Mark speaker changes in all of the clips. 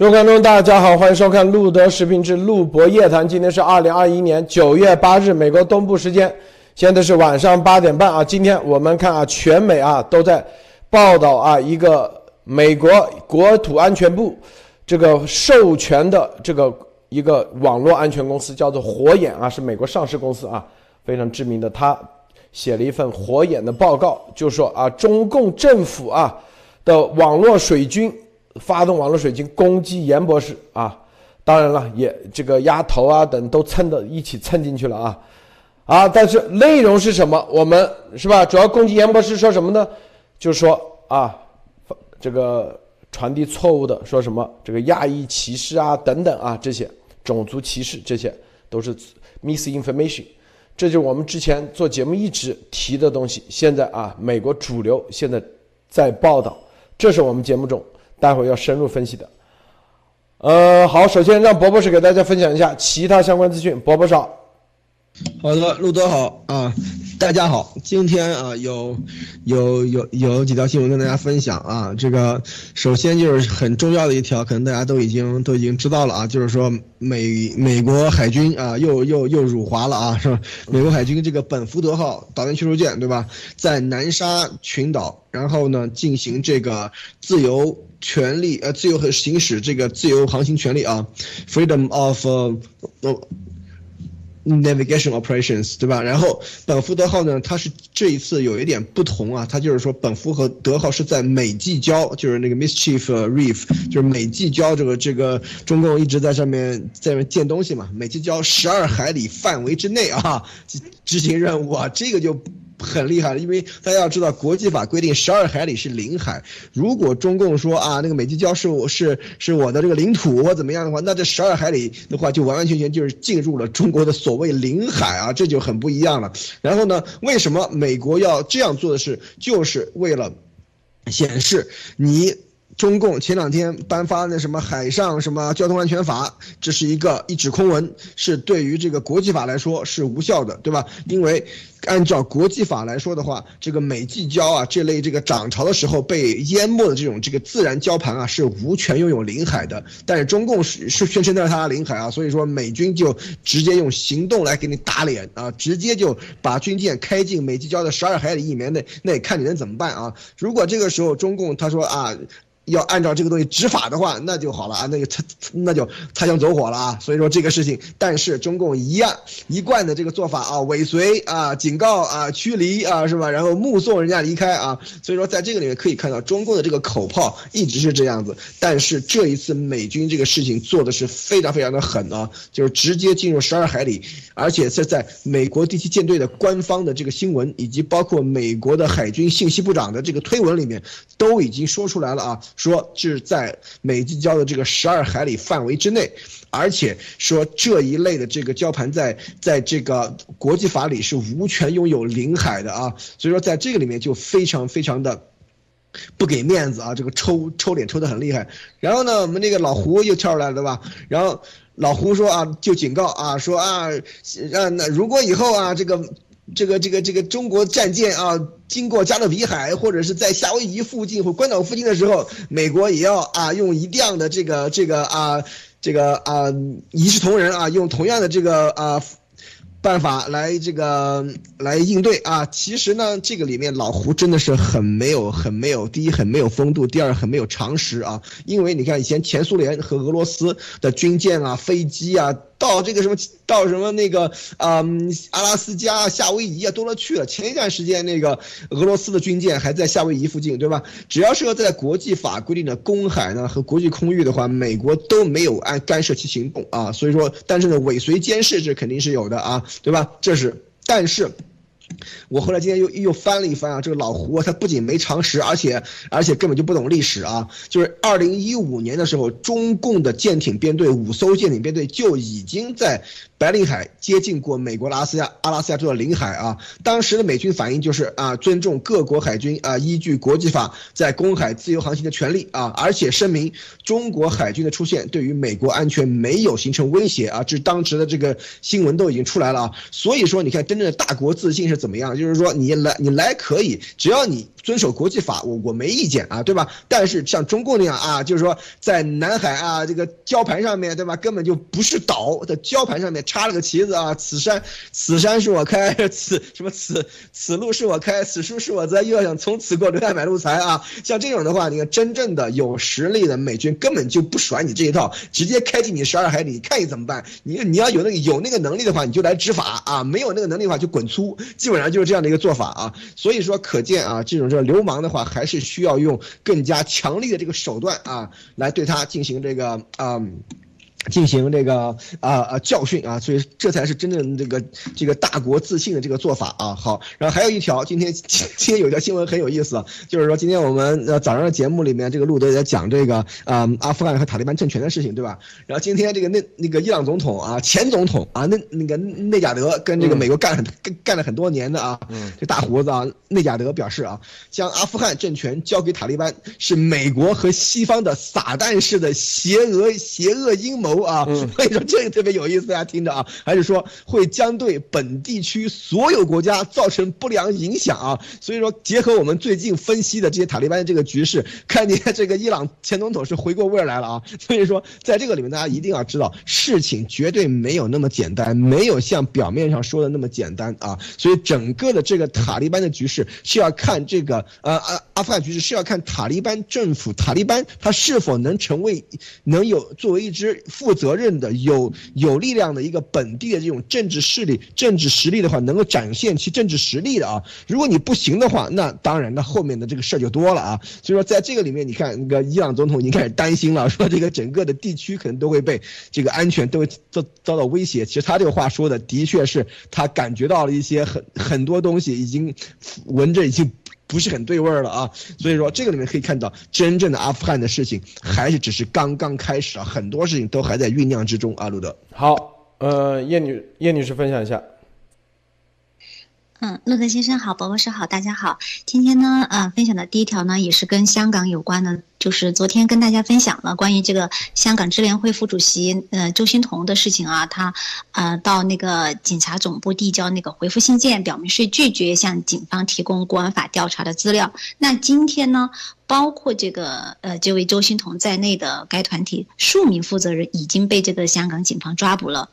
Speaker 1: 各位观众，大家好，欢迎收看路德视频之路博夜谈。今天是二零二一年九月八日，美国东部时间，现在是晚上八点半啊。今天我们看啊，全美啊都在报道啊，一个美国国土安全部这个授权的这个一个网络安全公司叫做火眼啊，是美国上市公司啊，非常知名的。他写了一份火眼的报告，就说啊，中共政府啊的网络水军。发动网络水军攻击严博士啊，当然了，也这个丫头啊等都蹭的一起蹭进去了啊，啊，但是内容是什么？我们是吧？主要攻击严博士说什么呢？就说啊，这个传递错误的，说什么这个亚裔歧视啊等等啊，这些种族歧视，这些都是 misinformation。这就是我们之前做节目一直提的东西。现在啊，美国主流现在在报道，这是我们节目中。待会儿要深入分析的，呃，好，首先让博博士给大家分享一下其他相关资讯。博博士，好
Speaker 2: 的，路德好啊，大家好，今天啊有有有有几条新闻跟大家分享啊，这个首先就是很重要的一条，可能大家都已经都已经知道了啊，就是说美美国海军啊又又又辱华了啊，是吧？美国海军这个本福德号导弹驱逐舰对吧，在南沙群岛，然后呢进行这个自由。权利呃，自由和行使这个自由航行权利啊，freedom of navigation operations，对吧？然后本福德号呢，它是这一次有一点不同啊，它就是说本福和德号是在美济礁，就是那个 Mischief Reef，就是美济礁这个这个中共一直在上面在那建东西嘛，美济礁十二海里范围之内啊，执行任务啊，这个就。很厉害了，因为大家要知道，国际法规定十二海里是领海。如果中共说啊，那个美济礁是我是是我的这个领土或怎么样的话，那这十二海里的话就完完全全就是进入了中国的所谓领海啊，这就很不一样了。然后呢，为什么美国要这样做的是，就是为了显示你。中共前两天颁发那什么海上什么交通安全法，这是一个一纸空文，是对于这个国际法来说是无效的，对吧？因为按照国际法来说的话，这个美济礁啊这类这个涨潮的时候被淹没的这种这个自然礁盘啊是无权拥有领海的。但是中共是是宣称那是他的领海啊，所以说美军就直接用行动来给你打脸啊，直接就把军舰开进美济礁的十二海里以内，那看你能怎么办啊？如果这个时候中共他说啊。要按照这个东西执法的话，那就好了啊，那就擦那就擦枪走火了啊。所以说这个事情，但是中共一样一贯的这个做法啊，尾随啊，警告啊，驱离啊，是吧？然后目送人家离开啊。所以说在这个里面可以看到，中共的这个口炮一直是这样子。但是这一次美军这个事情做的是非常非常的狠啊，就是直接进入十二海里，而且是在美国第七舰队的官方的这个新闻，以及包括美国的海军信息部长的这个推文里面，都已经说出来了啊。说是在美济礁的这个十二海里范围之内，而且说这一类的这个礁盘在在这个国际法里是无权拥有领海的啊，所以说在这个里面就非常非常的不给面子啊，这个抽抽脸抽的很厉害。然后呢，我们那个老胡又跳出来了，对吧？然后老胡说啊，就警告啊，说啊，让那如果以后啊这个。这个这个这个中国战舰啊，经过加勒比海或者是在夏威夷附近或关岛附近的时候，美国也要啊用一样的这个这个啊这个啊一视同仁啊，用同样的这个啊。办法来这个来应对啊！其实呢，这个里面老胡真的是很没有、很没有，第一很没有风度，第二很没有常识啊！因为你看以前前苏联和俄罗斯的军舰啊、飞机啊，到这个什么到什么那个啊阿拉斯加、夏威夷啊，多了去了。前一段时间那个俄罗斯的军舰还在夏威夷附近，对吧？只要是要在国际法规定的公海呢和国际空域的话，美国都没有按干涉其行动啊。所以说，但是呢，尾随监视这肯定是有的啊。对吧？这是，但是。我后来今天又又翻了一翻啊，这个老胡他不仅没常识，而且而且根本就不懂历史啊！就是二零一五年的时候，中共的舰艇编队五艘舰艇编队就已经在白令海接近过美国的阿斯亚阿拉斯加州的领海啊。当时的美军反应就是啊，尊重各国海军啊，依据国际法在公海自由航行的权利啊，而且声明中国海军的出现对于美国安全没有形成威胁啊。这当时的这个新闻都已经出来了啊。所以说，你看真正的大国自信是。怎么样？就是说你来你来可以，只要你遵守国际法，我我没意见啊，对吧？但是像中共那样啊，就是说在南海啊这个礁盘上面对吧，根本就不是岛，的礁盘上面插了个旗子啊，此山此山是我开，此 什么此此路是我开，此树是我栽，又要想从此过留下买路财啊！像这种的话，你看真正的有实力的美军根本就不甩你这一套，直接开进你十二海里，看你怎么办？你你要有那个有那个能力的话，你就来执法啊！没有那个能力的话，就滚粗，基本上就是这样的一个做法啊。所以说，可见啊，这种这流氓的话，还是需要用更加强力的这个手段啊，来对他进行这个啊。进行这个啊啊教训啊，所以这才是真正这个这个大国自信的这个做法啊。好，然后还有一条，今天今天有条新闻很有意思，就是说今天我们呃早上的节目里面，这个路德也在讲这个啊阿富汗和塔利班政权的事情，对吧？然后今天这个那那个伊朗总统啊，前总统啊，那那个内贾德跟这个美国干很干干了很多年的啊，这大胡子啊，内贾德表示啊，将阿富汗政权交给塔利班是美国和西方的撒旦式的邪恶邪恶阴谋。啊，所以说这个特别有意思，大家听着啊，还是说会将对本地区所有国家造成不良影响啊？所以说，结合我们最近分析的这些塔利班的这个局势，看见这个伊朗前总统是回过味儿来了啊。所以说，在这个里面，大家一定要知道，事情绝对没有那么简单，没有像表面上说的那么简单啊。所以，整个的这个塔利班的局势是要看这个呃阿阿富汗局势是要看塔利班政府，塔利班它是否能成为能有作为一支。负责任的、有有力量的一个本地的这种政治势力、政治实力的话，能够展现其政治实力的啊。如果你不行的话，那当然，那后面的这个事儿就多了啊。所以说，在这个里面，你看那个伊朗总统已经开始担心了，说这个整个的地区可能都会被这个安全都会遭遭到威胁。其实他这个话说的，的确是他感觉到了一些很很多东西已经闻着已经。不是很对味儿了啊，所以说这个里面可以看到，真正的阿富汗的事情还是只是刚刚开始啊，很多事情都还在酝酿之中啊，路德。
Speaker 1: 好，呃，叶女叶女士分享一下。
Speaker 3: 嗯，陆德先生好，博博士好，大家好。今天呢，呃，分享的第一条呢，也是跟香港有关的，就是昨天跟大家分享了关于这个香港支联会副主席呃周欣彤的事情啊，他呃到那个警察总部递交那个回复信件，表明是拒绝向警方提供国安法调查的资料。那今天呢，包括这个呃这位周欣彤在内的该团体数名负责人已经被这个香港警方抓捕了。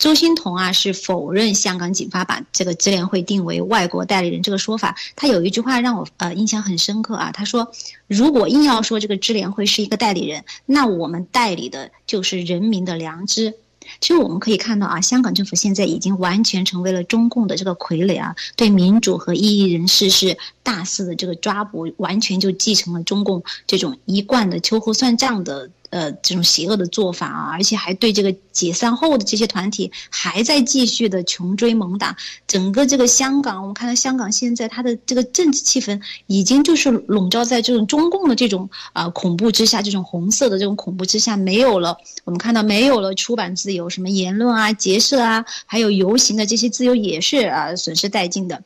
Speaker 3: 周欣彤啊是否认香港警方把这个支联会定为外国代理人这个说法。他有一句话让我呃印象很深刻啊，他说：“如果硬要说这个支联会是一个代理人，那我们代理的就是人民的良知。”其实我们可以看到啊，香港政府现在已经完全成为了中共的这个傀儡啊，对民主和异议人士是大肆的这个抓捕，完全就继承了中共这种一贯的秋后算账的。呃，这种邪恶的做法啊，而且还对这个解散后的这些团体还在继续的穷追猛打。整个这个香港，我们看到香港现在它的这个政治气氛已经就是笼罩在这种中共的这种啊恐怖之下，这种红色的这种恐怖之下，没有了。我们看到没有了出版自由，什么言论啊、结社啊，还有游行的这些自由也是啊损失殆尽的。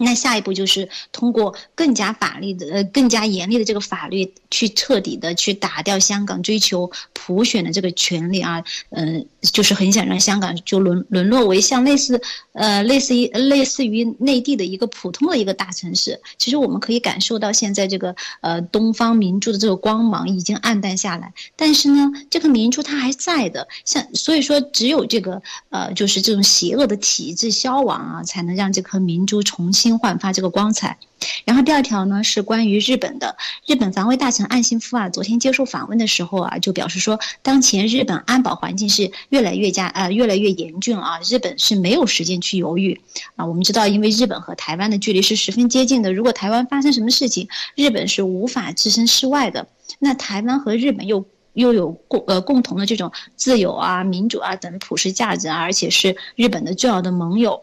Speaker 3: 那下一步就是通过更加法律的呃更加严厉的这个法律，去彻底的去打掉香港追求普选的这个权利啊，嗯，就是很想让香港就沦沦落为像类似呃类似于类似于内地的一个普通的一个大城市。其实我们可以感受到现在这个呃东方明珠的这个光芒已经暗淡下来，但是呢，这个明珠它还在的，像所以说只有这个呃就是这种邪恶的体制消亡啊，才能让这颗明珠重新。新焕发这个光彩，然后第二条呢是关于日本的，日本防卫大臣岸信夫啊，昨天接受访问的时候啊，就表示说，当前日本安保环境是越来越加呃越来越严峻啊，日本是没有时间去犹豫啊。我们知道，因为日本和台湾的距离是十分接近的，如果台湾发生什么事情，日本是无法置身事外的。那台湾和日本又又有共呃共同的这种自由啊、民主啊等普世价值啊，而且是日本的重要的盟友。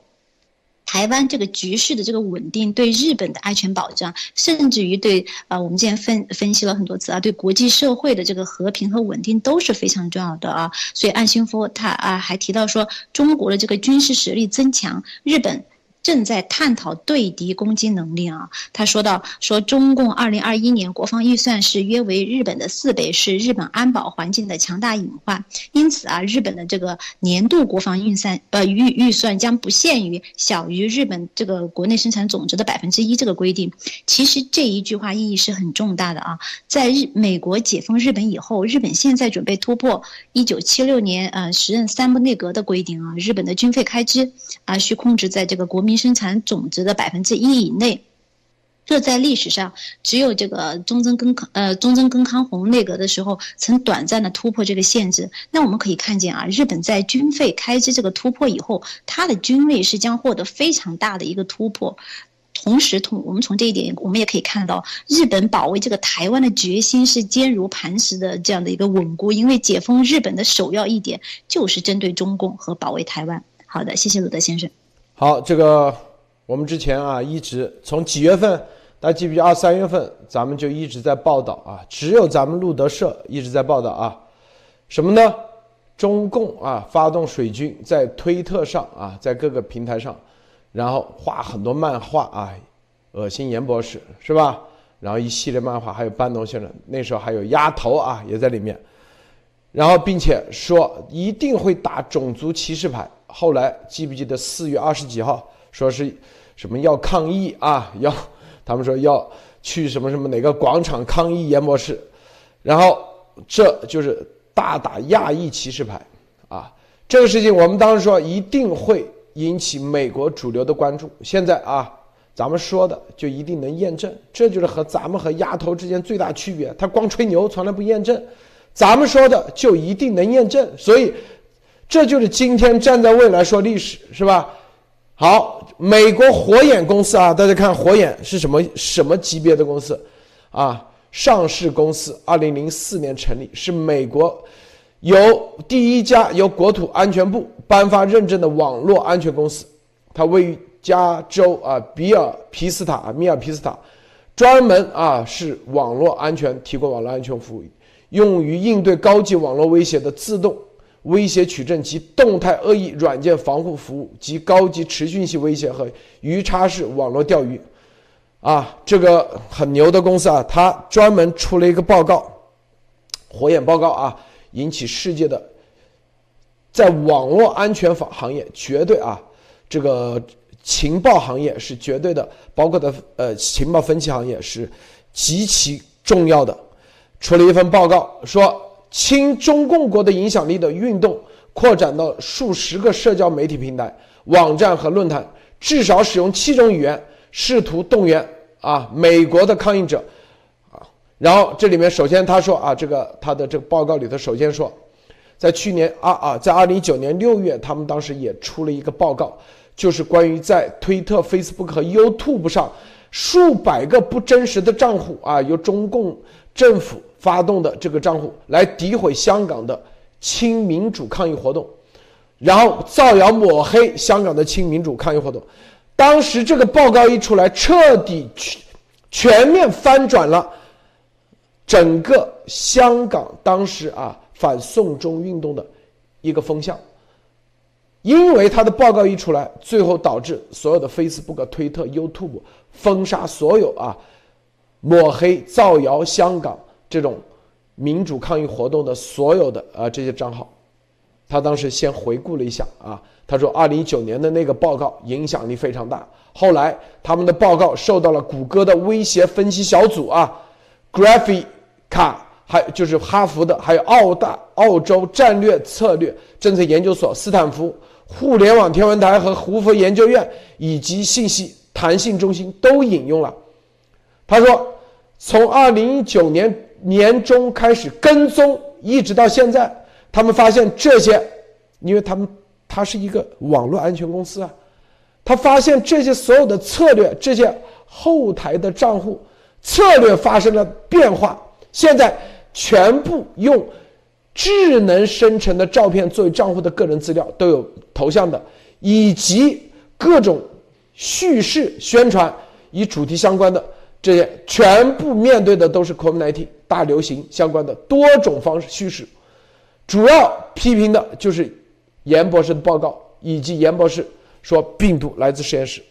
Speaker 3: 台湾这个局势的这个稳定，对日本的安全保障，甚至于对啊，我们之前分分析了很多次啊，对国际社会的这个和平和稳定都是非常重要的啊。所以岸信夫他啊还提到说，中国的这个军事实力增强，日本。正在探讨对敌攻击能力啊。他说到说，中共二零二一年国防预算是约为日本的四倍，是日本安保环境的强大隐患。因此啊，日本的这个年度国防预算呃预预算将不限于小于日本这个国内生产总值的百分之一这个规定。其实这一句话意义是很重大的啊。在日美国解封日本以后，日本现在准备突破一九七六年呃时任三部内阁的规定啊，日本的军费开支啊需控制在这个国民生产总值的百分之一以内。这在历史上只有这个中曾根康呃中曾根康弘内阁的时候曾短暂的突破这个限制。那我们可以看见啊，日本在军费开支这个突破以后，它的军力是将获得非常大的一个突破。同时，同我们从这一点，我们也可以看到，日本保卫这个台湾的决心是坚如磐石的这样的一个稳固。因为解封日本的首要一点就是针对中共和保卫台湾。好的，谢谢鲁德先生。
Speaker 1: 好，这个我们之前啊一直从几月份，大家记不记？二三月份咱们就一直在报道啊，只有咱们路德社一直在报道啊，什么呢？中共啊发动水军在推特上啊，在各个平台上。然后画很多漫画啊，恶心严博士是吧？然后一系列漫画，还有班农先生，那时候还有丫头啊也在里面。然后并且说一定会打种族歧视牌。后来记不记得四月二十几号说是什么要抗议啊？要他们说要去什么什么哪个广场抗议严博士。然后这就是大打亚裔歧视牌啊！这个事情我们当时说一定会。引起美国主流的关注。现在啊，咱们说的就一定能验证，这就是和咱们和丫头之间最大区别。他光吹牛，从来不验证；咱们说的就一定能验证。所以，这就是今天站在未来说历史，是吧？好，美国火眼公司啊，大家看火眼是什么什么级别的公司啊？上市公司，二零零四年成立，是美国。由第一家由国土安全部颁发认证的网络安全公司，它位于加州啊比尔皮斯塔啊米尔皮斯塔，专门啊是网络安全提供网络安全服务，用于应对高级网络威胁的自动威胁取证及动态恶意软件防护服务及高级持续性威胁和鱼叉式网络钓鱼，啊这个很牛的公司啊，它专门出了一个报告，火眼报告啊。引起世界的，在网络安全法行业绝对啊，这个情报行业是绝对的，包括的呃情报分析行业是极其重要的。出了一份报告说，亲中共国的影响力的运动扩展到数十个社交媒体平台、网站和论坛，至少使用七种语言，试图动员啊美国的抗议者。啊然后这里面首先他说啊，这个他的这个报告里头首先说，在去年啊啊，在二零一九年六月，他们当时也出了一个报告，就是关于在推特、Facebook 和 YouTube 上数百个不真实的账户啊，由中共政府发动的这个账户来诋毁香港的亲民主抗议活动，然后造谣抹黑香港的亲民主抗议活动。当时这个报告一出来，彻底全全面翻转了。整个香港当时啊反送中运动的一个风向，因为他的报告一出来，最后导致所有的 Facebook、推特、YouTube 封杀所有啊抹黑、造谣香港这种民主抗议活动的所有的啊这些账号。他当时先回顾了一下啊，他说，二零一九年的那个报告影响力非常大。后来他们的报告受到了谷歌的威胁分析小组啊 g r a p h y 卡还就是哈佛的，还有澳大澳洲战略策略政策研究所、斯坦福互联网天文台和胡佛研究院以及信息弹性中心都引用了。他说，从二零一九年年中开始跟踪，一直到现在，他们发现这些，因为他们他是一个网络安全公司啊，他发现这些所有的策略，这些后台的账户策略发生了变化。现在全部用智能生成的照片作为账户的个人资料，都有头像的，以及各种叙事宣传与主题相关的这些，全部面对的都是 COVID-19 大流行相关的多种方式叙事。主要批评的就是严博士的报告，以及严博士说病毒来自实验室。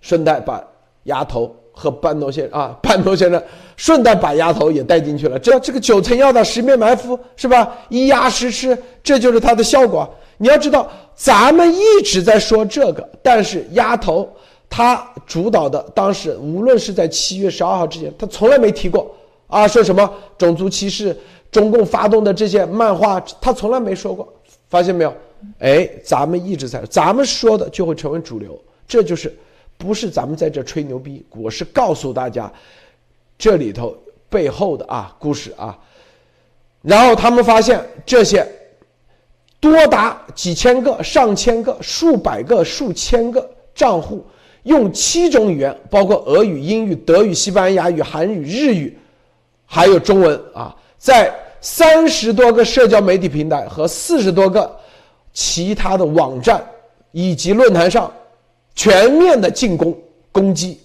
Speaker 1: 顺带把丫头和半头先啊，半头先生顺带把丫头也带进去了。这这个九层妖塔十面埋伏是吧？一压十吃，这就是它的效果。你要知道，咱们一直在说这个，但是丫头她主导的当时，无论是在七月十二号之前，他从来没提过啊，说什么种族歧视。中共发动的这些漫画，他从来没说过，发现没有？哎，咱们一直在，咱们说的就会成为主流，这就是不是咱们在这吹牛逼，我是告诉大家这里头背后的啊故事啊。然后他们发现这些多达几千个、上千个、数百个、数千个账户，用七种语言，包括俄语、英语、德语、西班牙语、韩语、日语，还有中文啊。在三十多个社交媒体平台和四十多个其他的网站以及论坛上，全面的进攻攻击，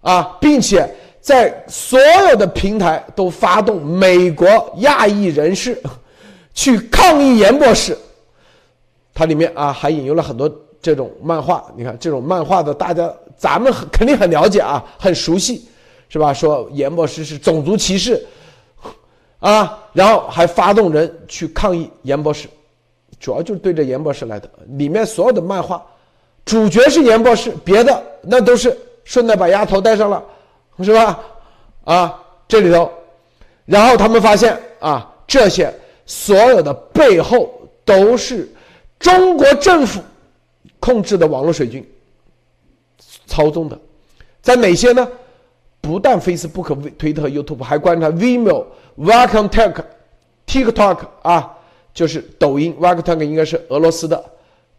Speaker 1: 啊，并且在所有的平台都发动美国亚裔人士去抗议严博士。它里面啊还引用了很多这种漫画，你看这种漫画的大家咱们肯定很了解啊，很熟悉，是吧？说严博士是种族歧视。啊，然后还发动人去抗议严博士，主要就是对着严博士来的。里面所有的漫画，主角是严博士，别的那都是顺带把丫头带上了，是吧？啊，这里头，然后他们发现啊，这些所有的背后都是中国政府控制的网络水军操纵的，在哪些呢？不但 Facebook、推特、YouTube，还观察 Vimeo、Welcome Tech、TikTok 啊，就是抖音。Welcome Tech 应该是俄罗斯的，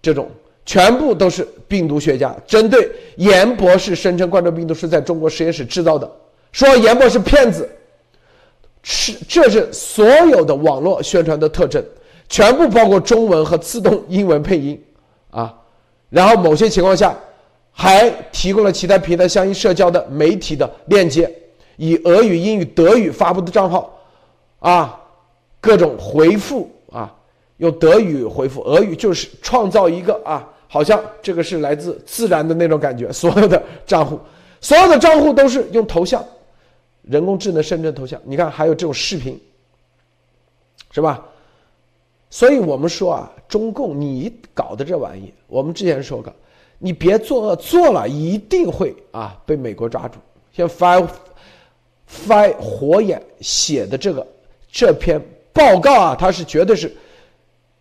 Speaker 1: 这种。全部都是病毒学家。针对严博士声称冠状病毒是在中国实验室制造的，说严博士骗子，是这是所有的网络宣传的特征，全部包括中文和自动英文配音。啊，然后某些情况下。还提供了其他平台相应社交的媒体的链接，以俄语、英语、德语发布的账号，啊，各种回复啊，用德语回复，俄语就是创造一个啊，好像这个是来自自然的那种感觉。所有的账户，所有的账户都是用头像，人工智能生成头像。你看，还有这种视频，是吧？所以我们说啊，中共你搞的这玩意，我们之前说过。你别作恶，做了一定会啊被美国抓住。像翻翻火眼写的这个这篇报告啊，它是绝对是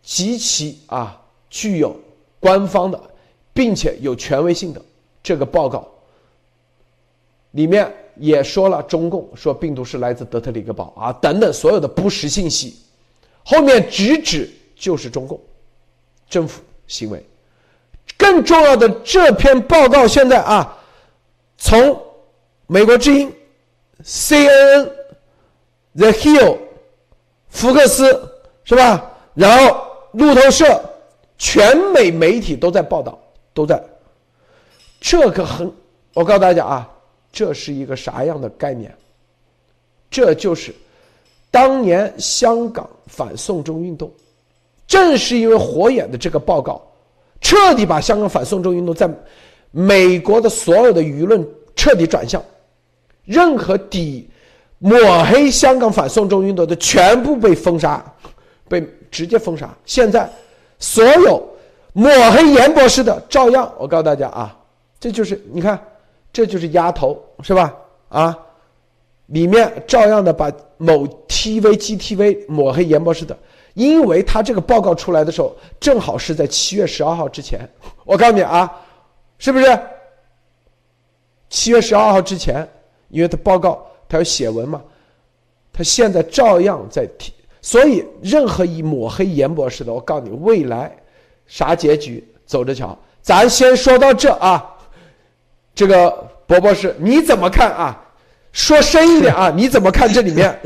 Speaker 1: 极其啊具有官方的，并且有权威性的这个报告。里面也说了，中共说病毒是来自德特里克堡啊等等所有的不实信息，后面直指就是中共政府行为。更重要的这篇报告现在啊，从美国之音、CNN、The Hill、福克斯是吧？然后路透社，全美媒体都在报道，都在。这可很，我告诉大家啊，这是一个啥样的概念？这就是当年香港反送中运动，正是因为火眼的这个报告。彻底把香港反送中运动在美国的所有的舆论彻底转向，任何抵抹黑香港反送中运动的全部被封杀，被直接封杀。现在所有抹黑严博士的照样，我告诉大家啊，这就是你看，这就是丫头是吧？啊，里面照样的把某 TV、GTV 抹黑严博士的。因为他这个报告出来的时候，正好是在七月十二号之前。我告诉你啊，是不是？七月十二号之前，因为他报告他要写文嘛，他现在照样在提。所以，任何一抹黑严博士的，我告诉你，未来啥结局，走着瞧。咱先说到这啊，这个博博士你怎么看啊？说深一点啊，你怎么看这里面？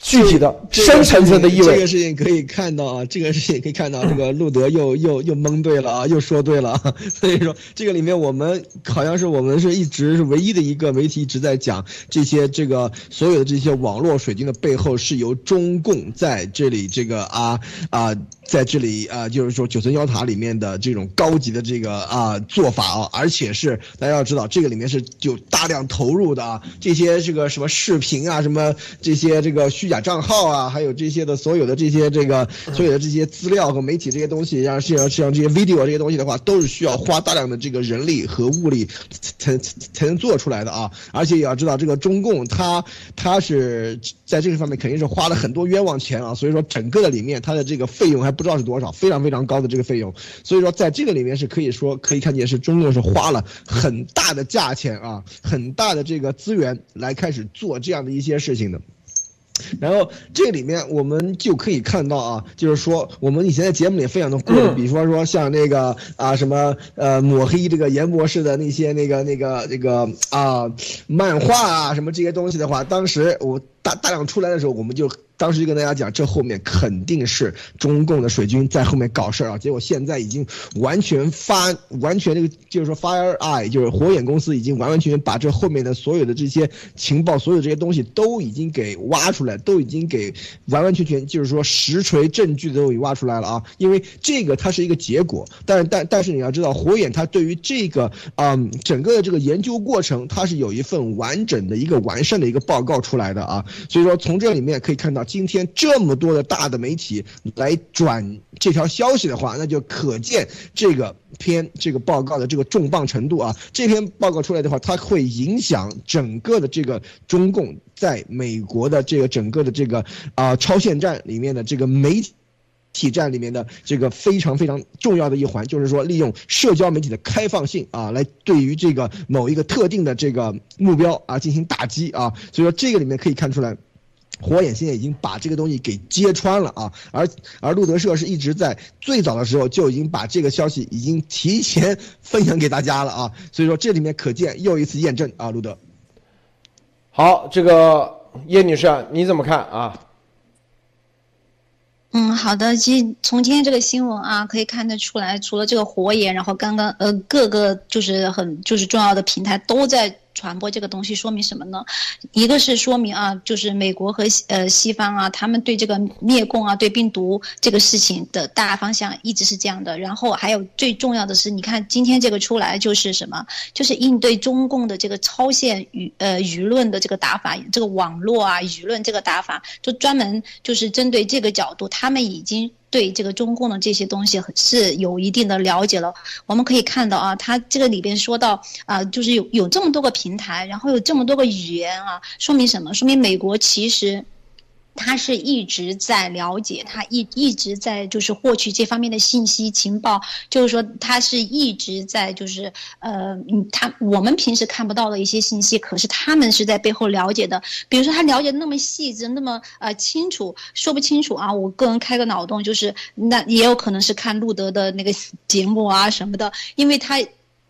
Speaker 1: 具体的深层次的意味，
Speaker 2: 这个事情可以看到啊，这个事情可以看到，这个路德又又又蒙对了啊，又说对了啊，所以说这个里面我们好像是我们是一直是唯一的一个媒体一直在讲这些这个所有的这些网络水军的背后是由中共在这里这个啊啊在这里啊，就是说九层妖塔里面的这种高级的这个啊做法啊，而且是大家要知道，这个里面是有大量投入的啊，这些这个什么视频啊，什么这些这个虚假账号啊，还有这些的所有的这些这个所有的这些资料和媒体这些东西，像像像这些 video 这些东西的话，都是需要花大量的这个人力和物力才才能做出来的啊，而且也要知道这个中共他他是在这个方面肯定是花了很多冤枉钱啊，所以说整个的里面它的这个费用还不知道是多少，非常非常高的这个费用，所以说在这个里面是可以说可以看见是中共是花了很大的价钱啊，很大的这个资源来开始做这样的一些事情的。然后这里面我们就可以看到啊，就是说我们以前在节目里分享的过，比方说像那个啊什么呃抹黑这个严博士的那些那个那个那个啊漫画啊什么这些东西的话，当时我大大量出来的时候，我们就。当时就跟大家讲，这后面肯定是中共的水军在后面搞事儿啊！结果现在已经完全发，完全这个就是说 Fire Eye，就是火眼公司已经完完全全把这后面的所有的这些情报，所有这些东西都已经给挖出来，都已经给完完全全就是说实锤证据都给挖出来了啊！因为这个它是一个结果，但但但是你要知道，火眼它对于这个嗯整个的这个研究过程，它是有一份完整的一个完善的一个报告出来的啊！所以说从这里面可以看到。今天这么多的大的媒体来转这条消息的话，那就可见这个篇这个报告的这个重磅程度啊！这篇报告出来的话，它会影响整个的这个中共在美国的这个整个的这个啊超限战里面的这个媒体体战里面的这个非常非常重要的一环，就是说利用社交媒体的开放性啊，来对于这个某一个特定的这个目标啊进行打击啊！所以说这个里面可以看出来。火眼现在已经把这个东西给揭穿了啊，而而路德社是一直在最早的时候就已经把这个消息已经提前分享给大家了啊，所以说这里面可见又一次验证啊，路德。
Speaker 1: 好，这个叶女士你怎么看啊？
Speaker 3: 嗯，好的，其实从今天这个新闻啊，可以看得出来，除了这个火眼，然后刚刚呃各个就是很就是重要的平台都在。传播这个东西说明什么呢？一个是说明啊，就是美国和呃西方啊，他们对这个灭共啊，对病毒这个事情的大方向一直是这样的。然后还有最重要的是，你看今天这个出来就是什么？就是应对中共的这个超限舆呃舆论的这个打法，这个网络啊舆论这个打法，就专门就是针对这个角度，他们已经。对这个中共的这些东西是有一定的了解了。我们可以看到啊，他这个里边说到啊，就是有有这么多个平台，然后有这么多个语言啊，说明什么？说明美国其实。他是一直在了解，他一一直在就是获取这方面的信息情报，就是说他是一直在就是呃，他我们平时看不到的一些信息，可是他们是在背后了解的。比如说他了解那么细致，那么呃清楚，说不清楚啊。我个人开个脑洞，就是那也有可能是看路德的那个 节目啊什么的，因为他。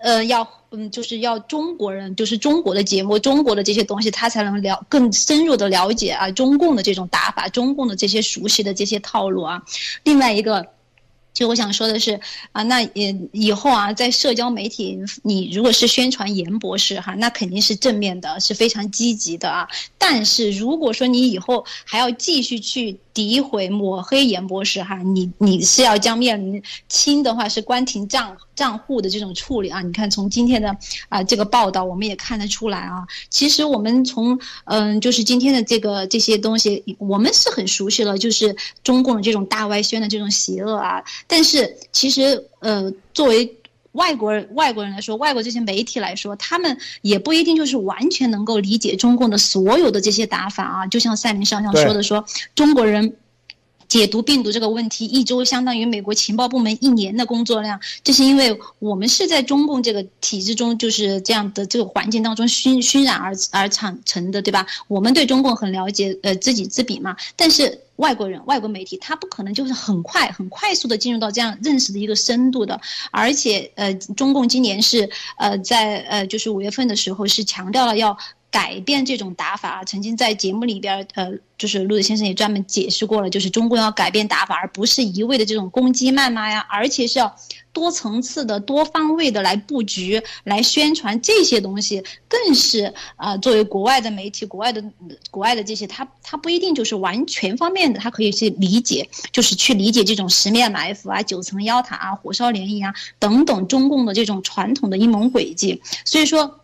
Speaker 3: 呃，要嗯，就是要中国人，就是中国的节目，中国的这些东西，他才能了更深入的了解啊，中共的这种打法，中共的这些熟悉的这些套路啊。另外一个，就我想说的是啊，那也以后啊，在社交媒体，你如果是宣传严博士哈，那肯定是正面的，是非常积极的啊。但是如果说你以后还要继续去。诋毁抹黑严博士哈，你你是要将面临轻的话是关停账账户的这种处理啊！你看从今天的啊这个报道，我们也看得出来啊。其实我们从嗯就是今天的这个这些东西，我们是很熟悉了，就是中共的这种大外宣的这种邪恶啊。但是其实呃作为。外国人外国人来说，外国这些媒体来说，他们也不一定就是完全能够理解中共的所有的这些打法啊。就像赛明上将说的，说中国人解读病毒这个问题，一周相当于美国情报部门一年的工作量。这是因为我们是在中共这个体制中，就是这样的这个环境当中熏熏染而而产成的，对吧？我们对中共很了解，呃，知己知彼嘛。但是。外国人、外国媒体，他不可能就是很快、很快速的进入到这样认识的一个深度的，而且，呃，中共今年是，呃，在呃，就是五月份的时候是强调了要改变这种打法。曾经在节目里边，呃，就是陆子先生也专门解释过了，就是中共要改变打法，而不是一味的这种攻击谩骂呀，而且是要。多层次的、多方位的来布局、来宣传这些东西，更是啊，作为国外的媒体、国外的、国外的这些，他他不一定就是完全方面的，他可以去理解，就是去理解这种十面埋伏啊、九层妖塔啊、火烧连营啊等等中共的这种传统的阴谋诡计，所以说。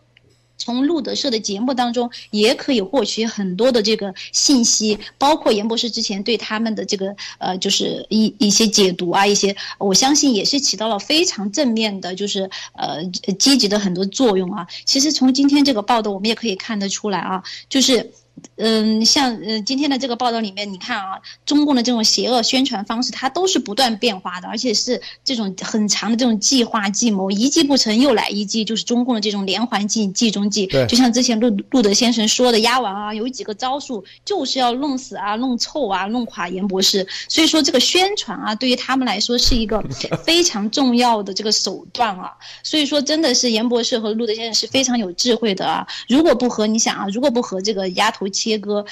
Speaker 3: 从路德社的节目当中，也可以获取很多的这个信息，包括严博士之前对他们的这个呃，就是一一些解读啊，一些我相信也是起到了非常正面的，就是呃积极的很多作用啊。其实从今天这个报道，我们也可以看得出来啊，就是。嗯，像呃今天的这个报道里面，你看啊，中共的这种邪恶宣传方式，它都是不断变化的，而且是这种很长的这种计划计谋，一计不成又来一计，就是中共的这种连环计，计中计。就像之前路路德先生说的，鸭王啊，有几个招数，就是要弄死啊，弄臭啊，弄垮严博士。所以说这个宣传啊，对于他们来说是一个 非常重要的这个手段啊。所以说真的是严博士和路德先生是非常有智慧的啊。如果不和你想啊，如果不和这个丫头。切割，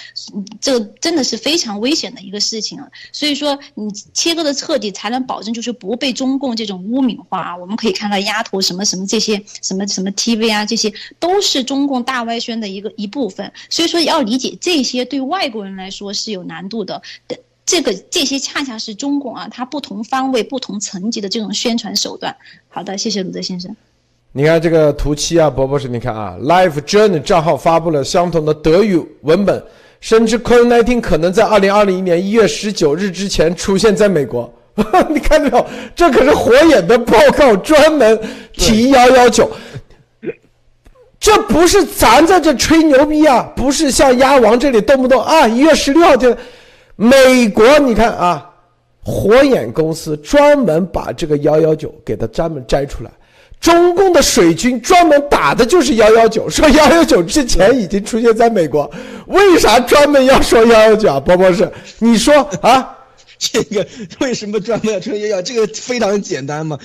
Speaker 3: 这真的是非常危险的一个事情啊！所以说，你切割的彻底，才能保证就是不被中共这种污名化。我们可以看到，丫头什么什么这些，什么什么 TV 啊，这些都是中共大外宣的一个一部分。所以说，要理解这些，对外国人来说是有难度的。这个这些恰恰是中共啊，它不同方位、不同层级的这种宣传手段。好的，谢谢鲁德先生。
Speaker 1: 你看这个图七啊，博博士，你看啊，Life Journey 账号发布了相同的德语文本，深知 COVID-19 可能在二零二零年一月十九日之前出现在美国。你看到没有？这可是火眼的报告，专门提幺幺九。这不是咱在这吹牛逼啊，不是像鸭王这里动不动啊一月十六号就，美国你看啊，火眼公司专门把这个幺幺九给它专门摘出来。中共的水军专门打的就是幺幺九，说幺幺九之前已经出现在美国，为啥专门要说幺幺九啊？波波士，你说啊，
Speaker 2: 这个为什么专门要说幺幺？这个非常简单嘛，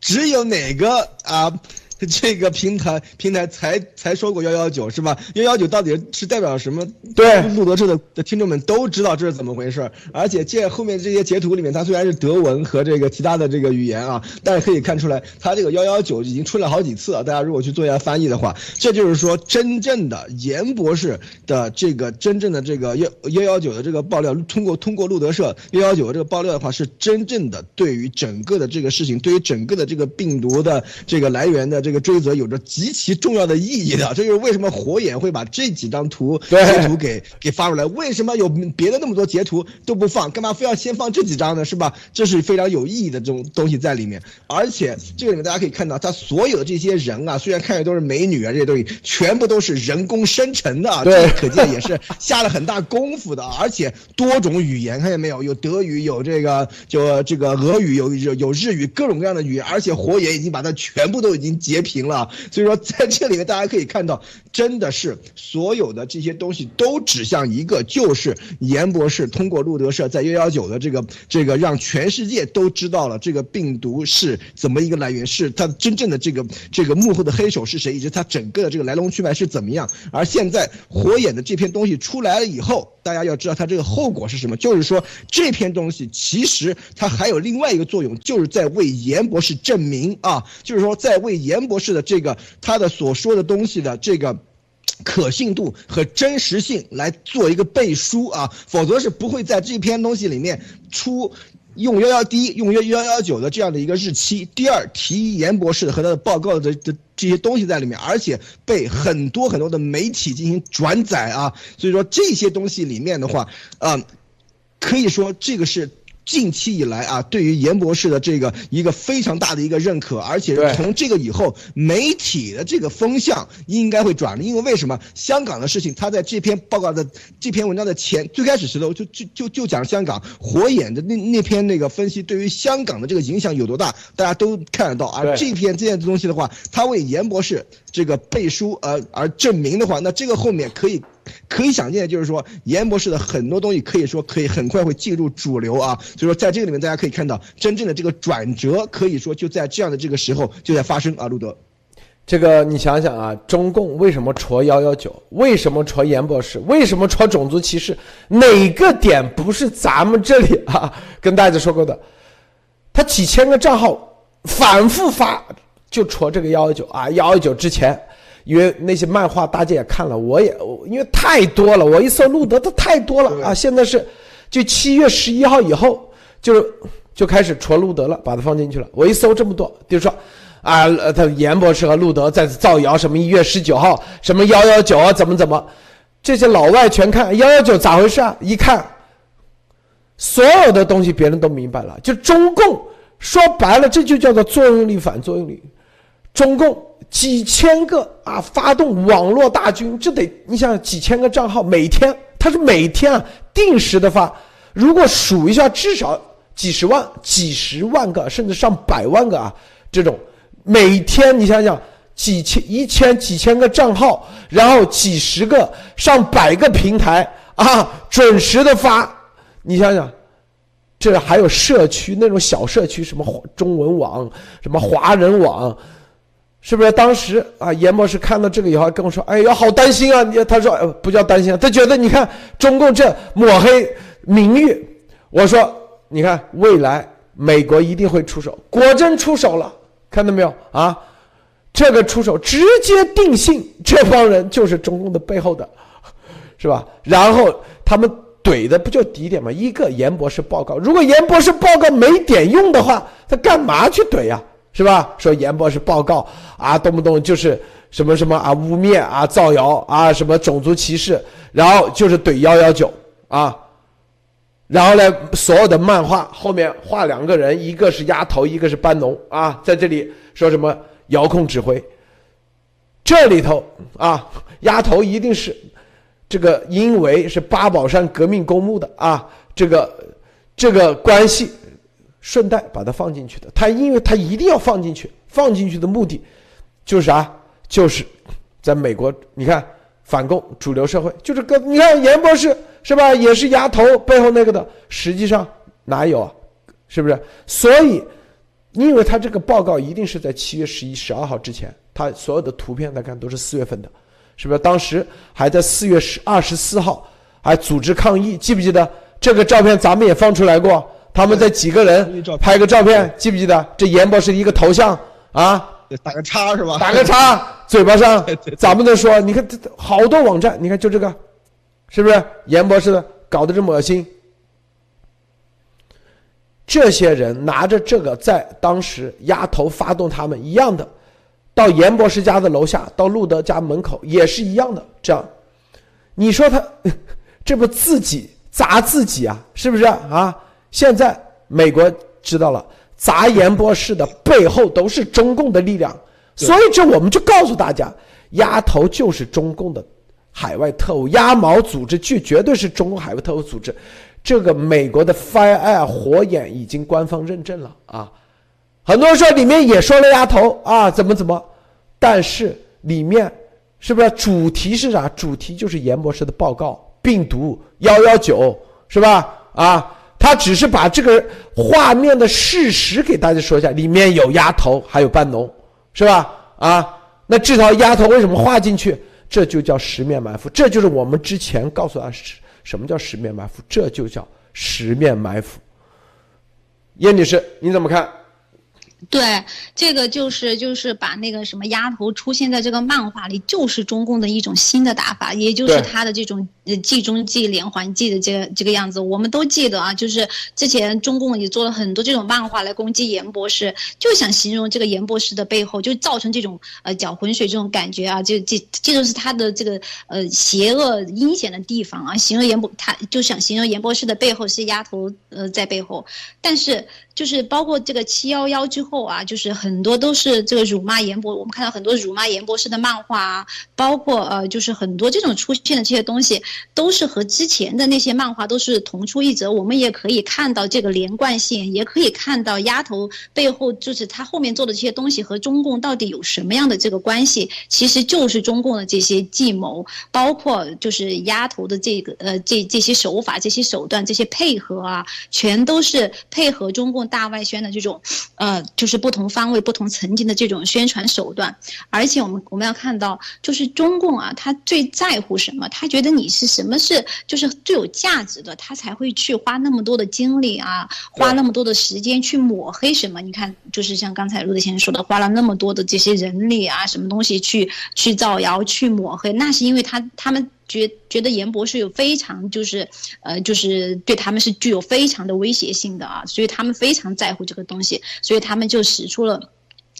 Speaker 2: 只有哪个啊？这个平台平台才才说过幺幺九是吧？幺幺九到底是代表什么？
Speaker 1: 对，
Speaker 2: 路德社的的听众们都知道这是怎么回事。而且这后面这些截图里面，它虽然是德文和这个其他的这个语言啊，但是可以看出来，它这个幺幺九已经出了好几次了。大家如果去做一下翻译的话，这就是说真正的严博士的这个真正的这个幺幺幺九的这个爆料，通过通过路德社幺幺九的这个爆料的话，是真正的对于整个的这个事情，对于整个的这个病毒的这个来源的。这个追责有着极其重要的意义的，这就是为什么火眼会把这几张图截图给给发出来。为什么有别的那么多截图都不放，干嘛非要先放这几张呢？是吧？这是非常有意义的这种东西在里面。而且这个里面大家可以看到，他所有的这些人啊，虽然看着都是美女啊，这些东西全部都是人工生成的，啊这可见也是下了很大功夫的。而且多种语言看见没有？有德语，有这个就这个俄语，有有有日语，各种各样的语言。而且火眼已经把它全部都已经截。截屏了，所以说在这里面大家可以看到，真的是所有的这些东西都指向一个，就是严博士通过路德社在幺幺九的这个这个让全世界都知道了这个病毒是怎么一个来源，是他真正的这个这个幕后的黑手是谁，以及他整个的这个来龙去脉是怎么样。而现在火眼的这篇东西出来了以后，大家要知道它这个后果是什么，就是说这篇东西其实它还有另外一个作用，就是在为严博士证明啊，就是说在为严。博士的这个他的所说的东西的这个 可信度和真实性来做一个背书啊，否则是不会在这篇东西里面出用幺幺第一用幺幺幺九的这样的一个日期，第二提严博士和他的报告的的这些东西在里面，而且被很多很多的媒体进行转载啊，所以说这些东西里面的话，啊，可以说这个是。近期以来啊，对于严博士的这个一个非常大的一个认可，而且从这个以后，媒体的这个风向应该会转了。因为为什么香港的事情，他在这篇报告的这篇文章的前最开始时候就就就就讲香港火眼的那那篇那个分析对于香港的这个影响有多大，大家都看得到。而这篇这件东西的话，他为严博士这个背书而而证明的话，那这个后面可以。可以想见，就是说严博士的很多东西，可以说可以很快会进入主流啊。所以说，在这个里面，大家可以看到真正的这个转折，可以说就在这样的这个时候就在发生啊。路德，
Speaker 1: 这个你想想啊，中共为什么戳幺幺九？为什么戳严博士？为什么戳种族歧视？哪个点不是咱们这里啊？跟大家说过的，他几千个账号反复发，就戳这个幺幺九啊！幺幺九之前，因为那些漫画大家也看了，我也因为太多了，我一搜路德，的太多了啊！现在是就七月十一号以后，就是就开始戳路德了，把它放进去了。我一搜这么多，比如说。啊，呃，他严博士和路德在造谣什么一月十九号什么幺幺九啊，怎么怎么，这些老外全看幺幺九咋回事啊？一看，所有的东西别人都明白了，就中共说白了，这就叫做作用力反作用力。中共几千个啊，发动网络大军，这得你想几千个账号，每天他是每天啊定时的发，如果数一下，至少几十万、几十万个，甚至上百万个啊，这种。每天你想想，几千、一千、几千个账号，然后几十个、上百个平台啊，准时的发。你想想，这还有社区那种小社区，什么中文网、什么华人网，是不是？当时啊，严博士看到这个以后跟我说：“哎呀，好担心啊！”你他说：“不叫担心，他觉得你看中共这抹黑名誉。”我说：“你看，未来美国一定会出手。”果真出手了。看到没有啊？这个出手直接定性，这帮人就是中共的背后的，是吧？然后他们怼的不就第一点吗？一个严博士报告，如果严博士报告没点用的话，他干嘛去怼呀？是吧？说严博士报告啊，动不动就是什么什么啊，污蔑啊，造谣啊，什么种族歧视，然后就是怼幺幺九啊。然后呢，所有的漫画后面画两个人，一个是鸭头，一个是班农啊，在这里说什么遥控指挥。这里头啊，鸭头一定是这个，因为是八宝山革命公墓的啊，这个这个关系，顺带把它放进去的。他因为他一定要放进去，放进去的目的就是啥？就是在美国，你看反共主流社会就是跟你看严博士。是吧？也是牙头背后那个的，实际上哪有啊？是不是？所以，因为他这个报告一定是在七月十一、十二号之前，他所有的图片来看都是四月份的，是不是？当时还在四月十二十四号还组织抗议，记不记得这个照片？咱们也放出来过，他们在几个人拍个照片，记不记得？这严博士一个头像啊，
Speaker 2: 打个叉是吧？
Speaker 1: 打个叉，嘴巴上，咱们在说，你看这好多网站，你看就这个。是不是严博士的搞得这么恶心？这些人拿着这个在当时压头发动他们一样的，到严博士家的楼下，到路德家门口也是一样的。这样，你说他 这不自己砸自己啊？是不是啊？现在美国知道了，砸严博士的背后都是中共的力量，所以这我们就告诉大家，鸭头就是中共的。海外特务鸭毛组织，就绝对是中共海外特务组织。这个美国的 FireEye 火眼已经官方认证了啊。很多人说里面也说了鸭头啊，怎么怎么，但是里面是不是主题是啥？主题就是严博士的报告，病毒幺幺九是吧？啊，他只是把这个画面的事实给大家说一下，里面有丫头，还有半农，是吧？啊，那这条丫头为什么画进去？这就叫十面埋伏，这就是我们之前告诉他什什么叫十面埋伏，这就叫十面埋伏。叶女士，你怎么看？
Speaker 3: 对，这个就是就是把那个什么丫头出现在这个漫画里，就是中共的一种新的打法，也就是他的这种呃计中计连环计的这个这个样子。我们都记得啊，就是之前中共也做了很多这种漫画来攻击严博士，就想形容这个严博士的背后，就造成这种呃搅浑水这种感觉啊，就这这就是他的这个呃邪恶阴险的地方啊。形容严博，他就想形容严博士的背后是丫头呃在背后，但是。就是包括这个七幺幺之后啊，就是很多都是这个辱骂严博，我们看到很多辱骂严博士的漫画啊，包括呃，就是很多这种出现的这些东西，都是和之前的那些漫画都是同出一辙。我们也可以看到这个连贯性，也可以看到丫头背后就是他后面做的这些东西和中共到底有什么样的这个关系，其实就是中共的这些计谋，包括就是丫头的这个呃这这些手法、这些手段、这些配合啊，全都是配合中共。共大外宣的这种，呃，就是不同方位、不同层级的这种宣传手段。而且我们我们要看到，就是中共啊，他最在乎什么？他觉得你是什么是就是最有价值的，他才会去花那么多的精力啊，花那么多的时间去抹黑什么？你看，就是像刚才陆德先生说的，花了那么多的这些人力啊，什么东西去去造谣、去抹黑，那是因为他他们。觉觉得严博士有非常就是，呃，就是对他们是具有非常的威胁性的啊，所以他们非常在乎这个东西，所以他们就使出了。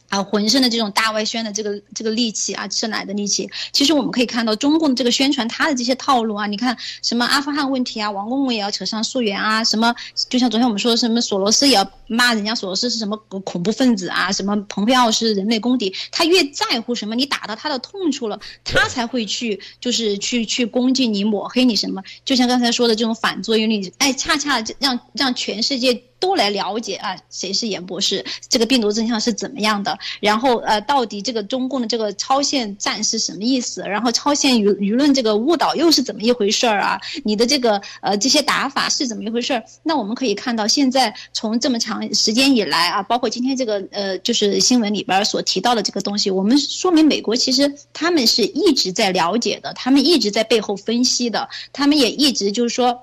Speaker 3: 啊，浑身的这种大外宣的这个这个力气啊，吃奶的力气。其实我们可以看到，中共的这个宣传，它的这些套路啊，你看什么阿富汗问题啊，王公公也要扯上溯源啊，什么就像昨天我们说的什么索罗斯也要骂人家索罗斯是什么恐怖分子啊，什么蓬佩奥是人类公敌，他越在乎什么，你打到他的痛处了，他才会去就是去去攻击你，抹黑你什么。就像刚才说的这种反作用力，哎，恰恰让让全世界。都来了解啊，谁是严博士？这个病毒真相是怎么样的？然后呃，到底这个中共的这个超限战是什么意思？然后超限舆舆论这个误导又是怎么一回事儿啊？你的这个呃这些打法是怎么一回事儿？那我们可以看到，现在从这么长时间以来啊，包括今天这个呃就是新闻里边所提到的这个东西，我们说明美国其实他们是一直在了解的，他们一直在背后分析的，他们也一直就是说。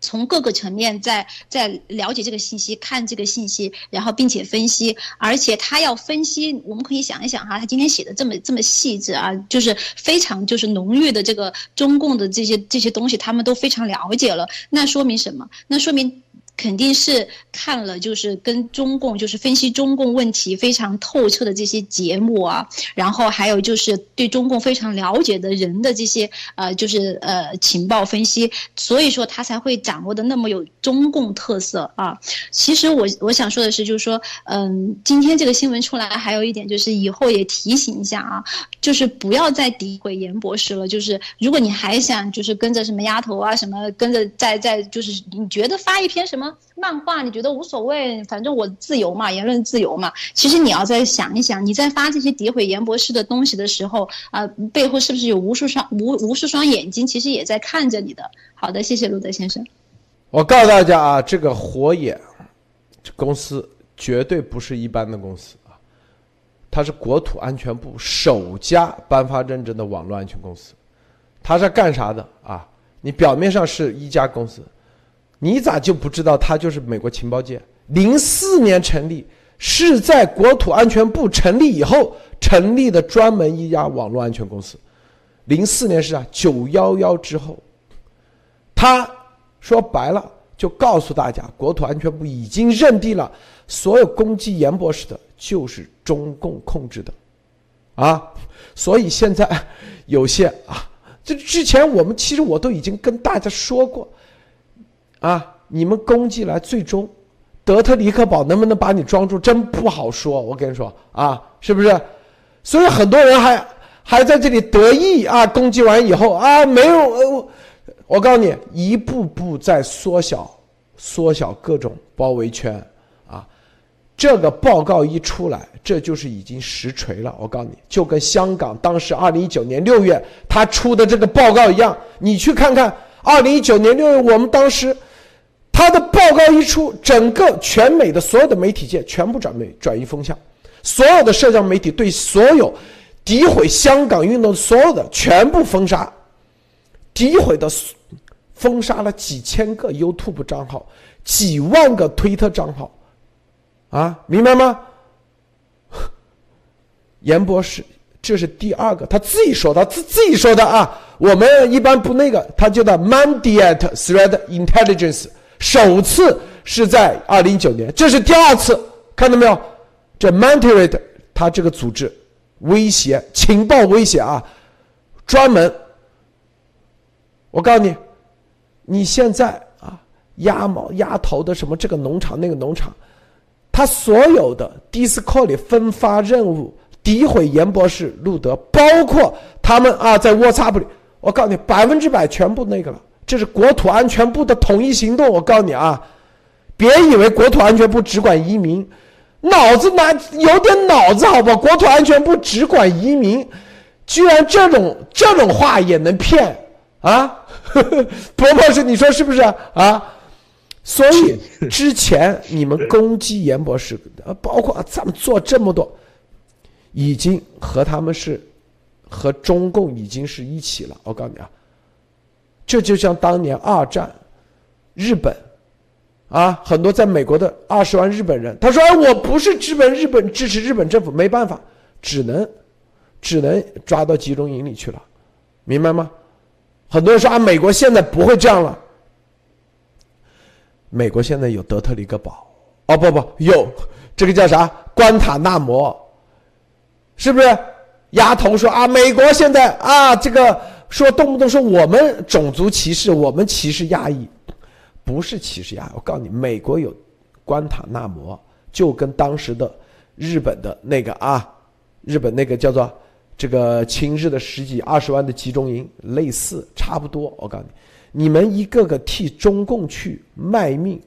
Speaker 3: 从各个层面在在了解这个信息，看这个信息，然后并且分析，而且他要分析，我们可以想一想哈，他今天写的这么这么细致啊，就是非常就是浓郁的这个中共的这些这些东西，他们都非常了解了，那说明什么？那说明。肯定是看了，就是跟中共就是分析中共问题非常透彻的这些节目啊，然后还有就是对中共非常了解的人的这些呃，就是呃情报分析，所以说他才会掌握的那么有中共特色啊。其实我我想说的是，就是说，嗯，今天这个新闻出来，还有一点就是以后也提醒一下啊，就是不要再诋毁严博士了。就是如果你还想就是跟着什么丫头啊，什么跟着在在就是你觉得发一篇什么。漫画你觉得无所谓，反正我自由嘛，言论自由嘛。其实你要再想一想，你在发这些诋毁严博士的东西的时候啊，背后是不是有无数双无无数双眼睛，其实也在看着你的。好的，谢谢路德先生。
Speaker 1: 我告诉大家啊，这个火眼公司绝对不是一般的公司啊，它是国土安全部首家颁发认证的网络安全公司。它是干啥的啊？你表面上是一家公司。你咋就不知道他就是美国情报界？零四年成立，是在国土安全部成立以后成立的专门一家网络安全公司。零四年是啊，九幺幺之后，他说白了就告诉大家，国土安全部已经认定了所有攻击严博士的就是中共控制的，啊，所以现在有些啊，这之前我们其实我都已经跟大家说过。啊！你们攻击来，最终德特里克堡能不能把你装住，真不好说。我跟你说啊，是不是？所以很多人还还在这里得意啊！攻击完以后啊，没有呃，我告诉你，一步步在缩小，缩小各种包围圈啊！这个报告一出来，这就是已经实锤了。我告诉你，就跟香港当时二零一九年六月他出的这个报告一样，你去看看二零一九年六月我们当时。他的报告一出，整个全美的所有的媒体界全部转媒转移风向，所有的社交媒体对所有诋毁香港运动所有的全部封杀，诋毁的封杀了几千个 YouTube 账号，几万个推特账号，啊，明白吗？严博士，这是第二个，他自己说，他自自己说的啊，我们一般不那个，他叫的 Mandate Threat Intelligence。首次是在二零一九年，这是第二次，看到没有？这 m a n t r a t 他这个组织威胁情报威胁啊，专门。我告诉你，你现在啊，压毛压头的什么这个农场那个农场，他所有的 d i s c o 里分发任务，诋毁严博士、路德，包括他们啊，在 WhatsApp 里，我告诉你，百分之百全部那个了。这是国土安全部的统一行动，我告诉你啊，别以为国土安全部只管移民，脑子哪有点脑子好不好？国土安全部只管移民，居然这种这种话也能骗啊？伯博士你说是不是啊？所以之前你们攻击严博士，呃，包括咱们做这么多，已经和他们是和中共已经是一起了。我告诉你啊，这就像当年二战，日本啊，很多在美国的二十万日本人，他说：“哎，我不是支本日本支持日本政府，没办法，只能只能抓到集中营里去了，明白吗？”很多人说啊，美国现在不会这样了。美国现在有德特里克堡，哦不不，有这个叫啥关塔那摩，是不是？丫头说啊，美国现在啊，这个说动不动说我们种族歧视，我们歧视亚裔，不是歧视亚裔。我告诉你，美国有关塔那摩，就跟当时的日本的那个啊，日本那个叫做。这个亲日的十几二十万的集中营类似差不多，我告诉你，你们一个个替中共去卖命，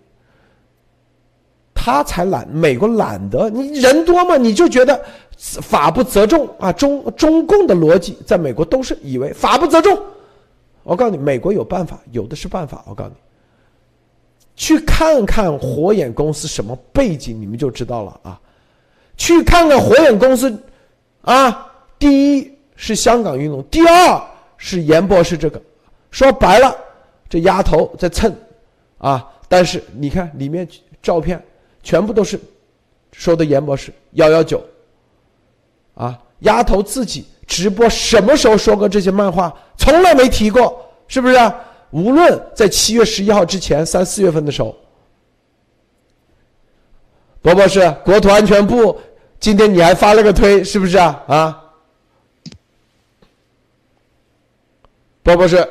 Speaker 1: 他才懒，美国懒得你人多嘛，你就觉得法不责众啊，中中共的逻辑在美国都是以为法不责众，我告诉你，美国有办法，有的是办法，我告诉你，去看看火眼公司什么背景，你们就知道了啊，去看看火眼公司啊。第一是香港运动，第二是严博士这个，说白了，这丫头在蹭，啊！但是你看里面照片，全部都是说的严博士幺幺九，啊！丫头自己直播什么时候说过这些漫画？从来没提过，是不是？无论在七月十一号之前，三四月份的时候，博博士，国土安全部今天你还发了个推，是不是啊？啊！波博士，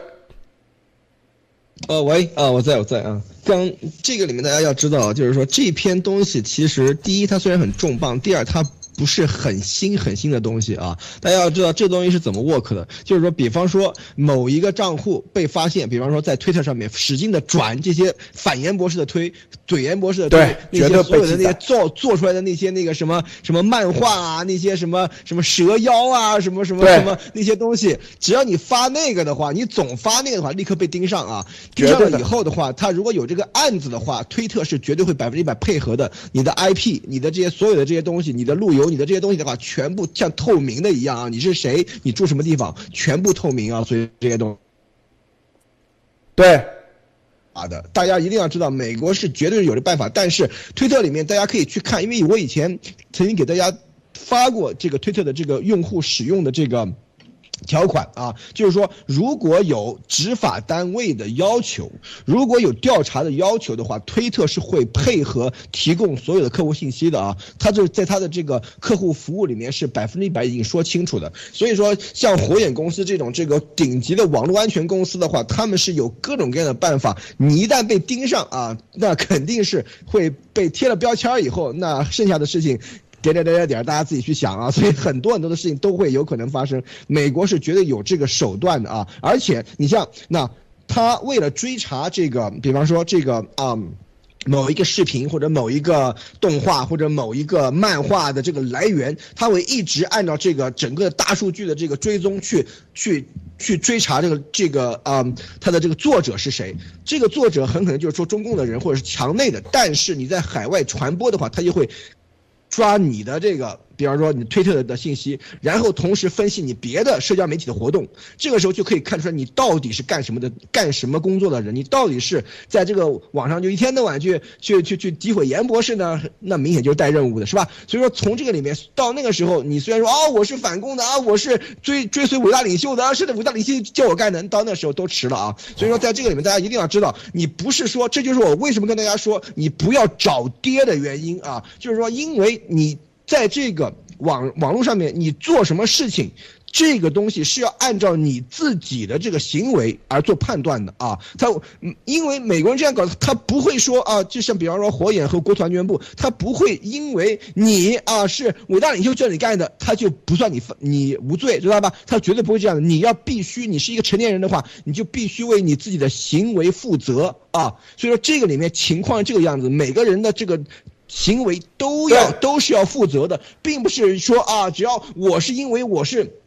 Speaker 2: 呃，喂，啊，我在，我在啊。刚这个里面大家要知道，就是说这篇东西其实第一，它虽然很重磅，第二它。不是很新很新的东西啊！大家要知道这东西是怎么 work 的，就是说，比方说某一个账户被发现，比方说在推特上面使劲的转这些反严博士的推，怼严博士的推，那些所有的那些做做出来的那些那个什么什么漫画啊，那些什么什么蛇妖啊，什么什么什么那些东西，只要你发那个的话，你总发那个的话，立刻被盯上啊！盯上了以后的话，他如果有这个案子的话，推特是绝对会百分之一百配合的。你的 IP，你的这些所有的这些东西，你的路由。你的这些东西的话，全部像透明的一样啊！你是谁？你住什么地方？全部透明啊！所以这些东西，
Speaker 1: 对，
Speaker 2: 好的，大家一定要知道，美国是绝对是有这办法。但是推特里面大家可以去看，因为我以前曾经给大家发过这个推特的这个用户使用的这个。条款啊，就是说，如果有执法单位的要求，如果有调查的要求的话，推特是会配合提供所有的客户信息的啊。他就在他的这个客户服务里面是百分之一百已经说清楚的。所以说，像火眼公司这种这个顶级的网络安全公司的话，他们是有各种各样的办法。你一旦被盯上啊，那肯定是会被贴了标签以后，那剩下的事情。点点点点点，大家自己去想啊！所以很多很多的事情都会有可能发生。美国是绝对有这个手段的啊！而且你像那他为了追查这个，比方说这个啊，某一个视频或者某一个动画或者某一个漫画的这个来源，他会一直按照这个整个大数据的这个追踪去去去追查这个这个啊，他的这个作者是谁？这个作者很可能就是说中共的人或者是墙内的，但是你在海外传播的话，他就会。抓你的这个。比方说你推特的信息，然后同时分析你别的社交媒体的活动，这个时候就可以看出来你到底是干什么的，干什么工作的人，你到底是在这个网上就一天到晚去去去去诋毁严博士呢？那明显就是带任务的，是吧？所以说从这个里面到那个时候，你虽然说啊我是反共的啊，我是追追随伟大领袖的啊，是的，伟大领袖叫我干的，到那时候都迟了啊。所以说在这个里面，大家一定要知道，你不是说这就是我为什么跟大家说你不要找爹的原因啊，就是说因为你。在这个网网络上面，你做什么事情，这个东西是要按照你自己的这个行为而做判断的啊。他，因为美国人这样搞，他不会说啊，就像比方说火眼和国土安全部，他不会因为你啊是伟大领袖叫你干的，他就不算你犯你无罪，知道吧？他绝对不会这样的。你要必须，你是一个成年人的话，你就必须为你自己的行为负责啊。所以说这个里面情况这个样子，每个人的这个。行为都要都是要负责的，并不是说啊，只要我是因为我是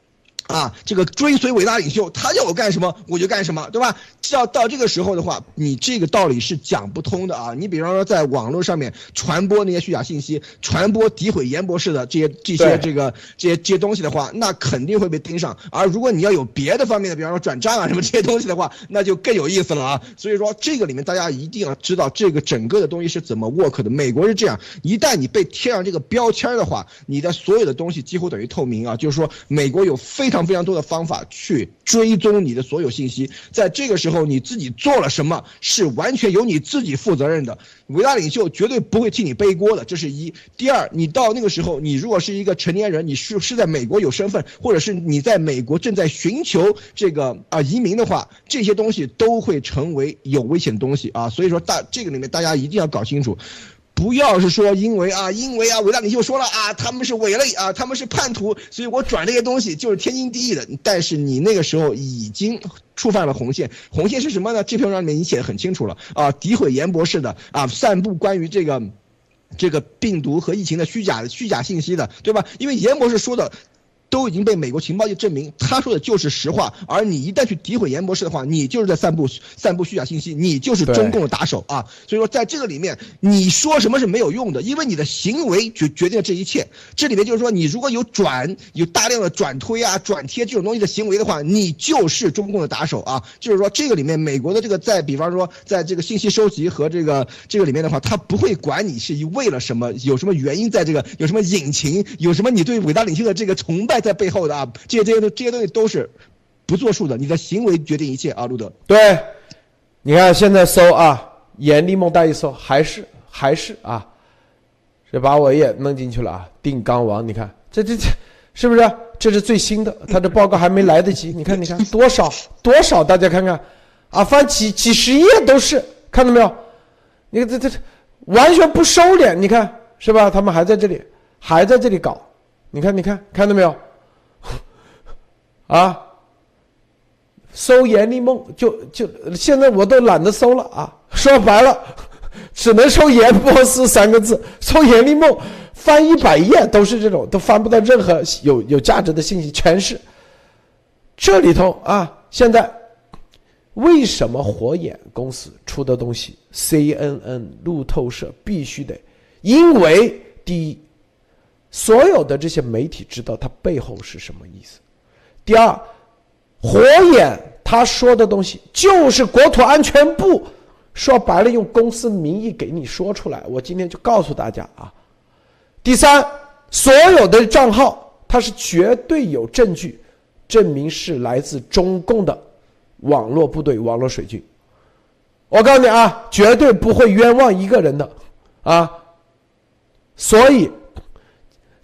Speaker 2: 啊，这个追随伟大领袖，他叫我干什么我就干什么，对吧？到到这个时候的话，你这个道理是讲不通的啊！你比方说在网络上面传播那些虚假信息，传播诋毁严博士的这些这些这个这些这些东西的话，那肯定会被盯上。而如果你要有别的方面的，比方说转账啊什么这些东西的话，那就更有意思了啊！所以说这个里面大家一定要知道这个整个的东西是怎么 work 的。美国是这样，一旦你被贴上这个标签的话，你的所有的东西几乎等于透明啊！就是说美国有非非常非常多的方法去追踪你的所有信息，在这个时候你自己做了什么是完全由你自己负责任的，伟大领袖绝对不会替你背锅的，这是一。第二，你到那个时候，你如果是一个成年人，你是是在美国有身份，或者是你在美国正在寻求这个啊移民的话，这些东西都会成为有危险的东西啊。所以说大这个里面大家一定要搞清楚。不要是说因为啊，因为啊，伟大领袖说了啊，他们是伪类啊，他们是叛徒，所以我转这些东西就是天经地义的。但是你那个时候已经触犯了红线，红线是什么呢？这篇文章里面已经写的很清楚了啊，诋毁严博士的啊，散布关于这个这个病毒和疫情的虚假的虚假信息的，对吧？因为严博士说的。都已经被美国情报局证明，他说的就是实话。而你一旦去诋毁严博士的话，你就是在散布散布虚假信息，你就是中共的打手啊！所以说，在这个里面，你说什么是没有用的，因为你的行为决决定了这一切。这里面就是说，你如果有转有大量的转推啊、转贴这种东西的行为的话，你就是中共的打手啊！就是说，这个里面美国的这个在，比方说，在这个信息收集和这个这个里面的话，他不会管你是为了什么，有什么原因在这个，有什么隐情，有什么你对伟大领袖的这个崇拜。在背后的啊，这些这些东这些东西都是不作数的，你的行为决定一切啊，路德。
Speaker 1: 对，你看现在搜啊，严立梦大一搜，还是还是啊，这把我也弄进去了啊，定钢王，你看这这这是不是？这是最新的，他的报告还没来得及，你看你看 多少多少，大家看看啊，翻几几十页都是，看到没有？你看这这这完全不收敛，你看是吧？他们还在这里，还在这里搞，你看你看看到没有？啊，搜严立梦就就现在我都懒得搜了啊！说白了，只能搜严波斯三个字，搜严立梦翻一百页都是这种，都翻不到任何有有价值的信息，全是这里头啊！现在为什么火眼公司出的东西，CNN、路透社必须得？因为第一，所有的这些媒体知道它背后是什么意思。第二，火眼他说的东西就是国土安全部说白了用公司名义给你说出来。我今天就告诉大家啊。第三，所有的账号它是绝对有证据证明是来自中共的网络部队、网络水军。我告诉你啊，绝对不会冤枉一个人的啊。所以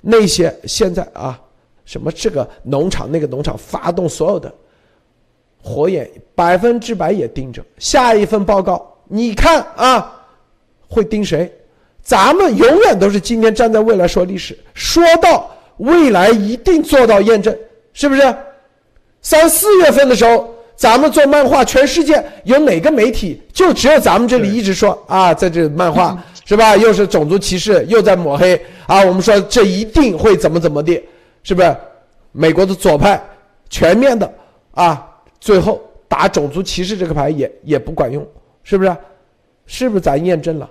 Speaker 1: 那些现在啊。什么这个农场那个农场发动所有的火眼，百分之百也盯着下一份报告。你看啊，会盯谁？咱们永远都是今天站在未来说历史，说到未来一定做到验证，是不是？三四月份的时候，咱们做漫画，全世界有哪个媒体就只有咱们这里一直说啊，在这漫画 是吧？又是种族歧视，又在抹黑啊！我们说这一定会怎么怎么地。是不是美国的左派全面的啊？最后打种族歧视这个牌也也不管用，是不是？是不是咱验证了？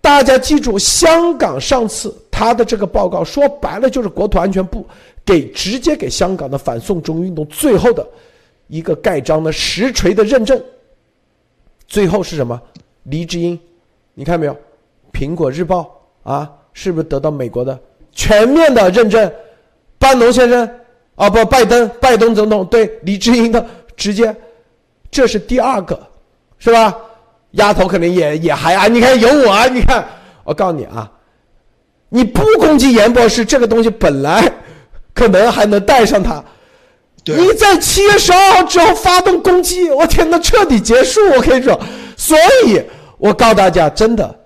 Speaker 1: 大家记住，香港上次他的这个报告说白了就是国土安全部给直接给香港的反送中运动最后的一个盖章的实锤的认证。最后是什么？黎智英，你看没有？苹果日报啊，是不是得到美国的全面的认证？班农先生，啊不，拜登，拜登总统对李志英的直接，这是第二个，是吧？丫头可能也也还啊，你看有我啊，你看，我告诉你啊，你不攻击严博士这个东西本来可能还能带上他，你在七月十二号之后发动攻击，我天，那彻底结束，我跟你说，所以我告诉大家，真的。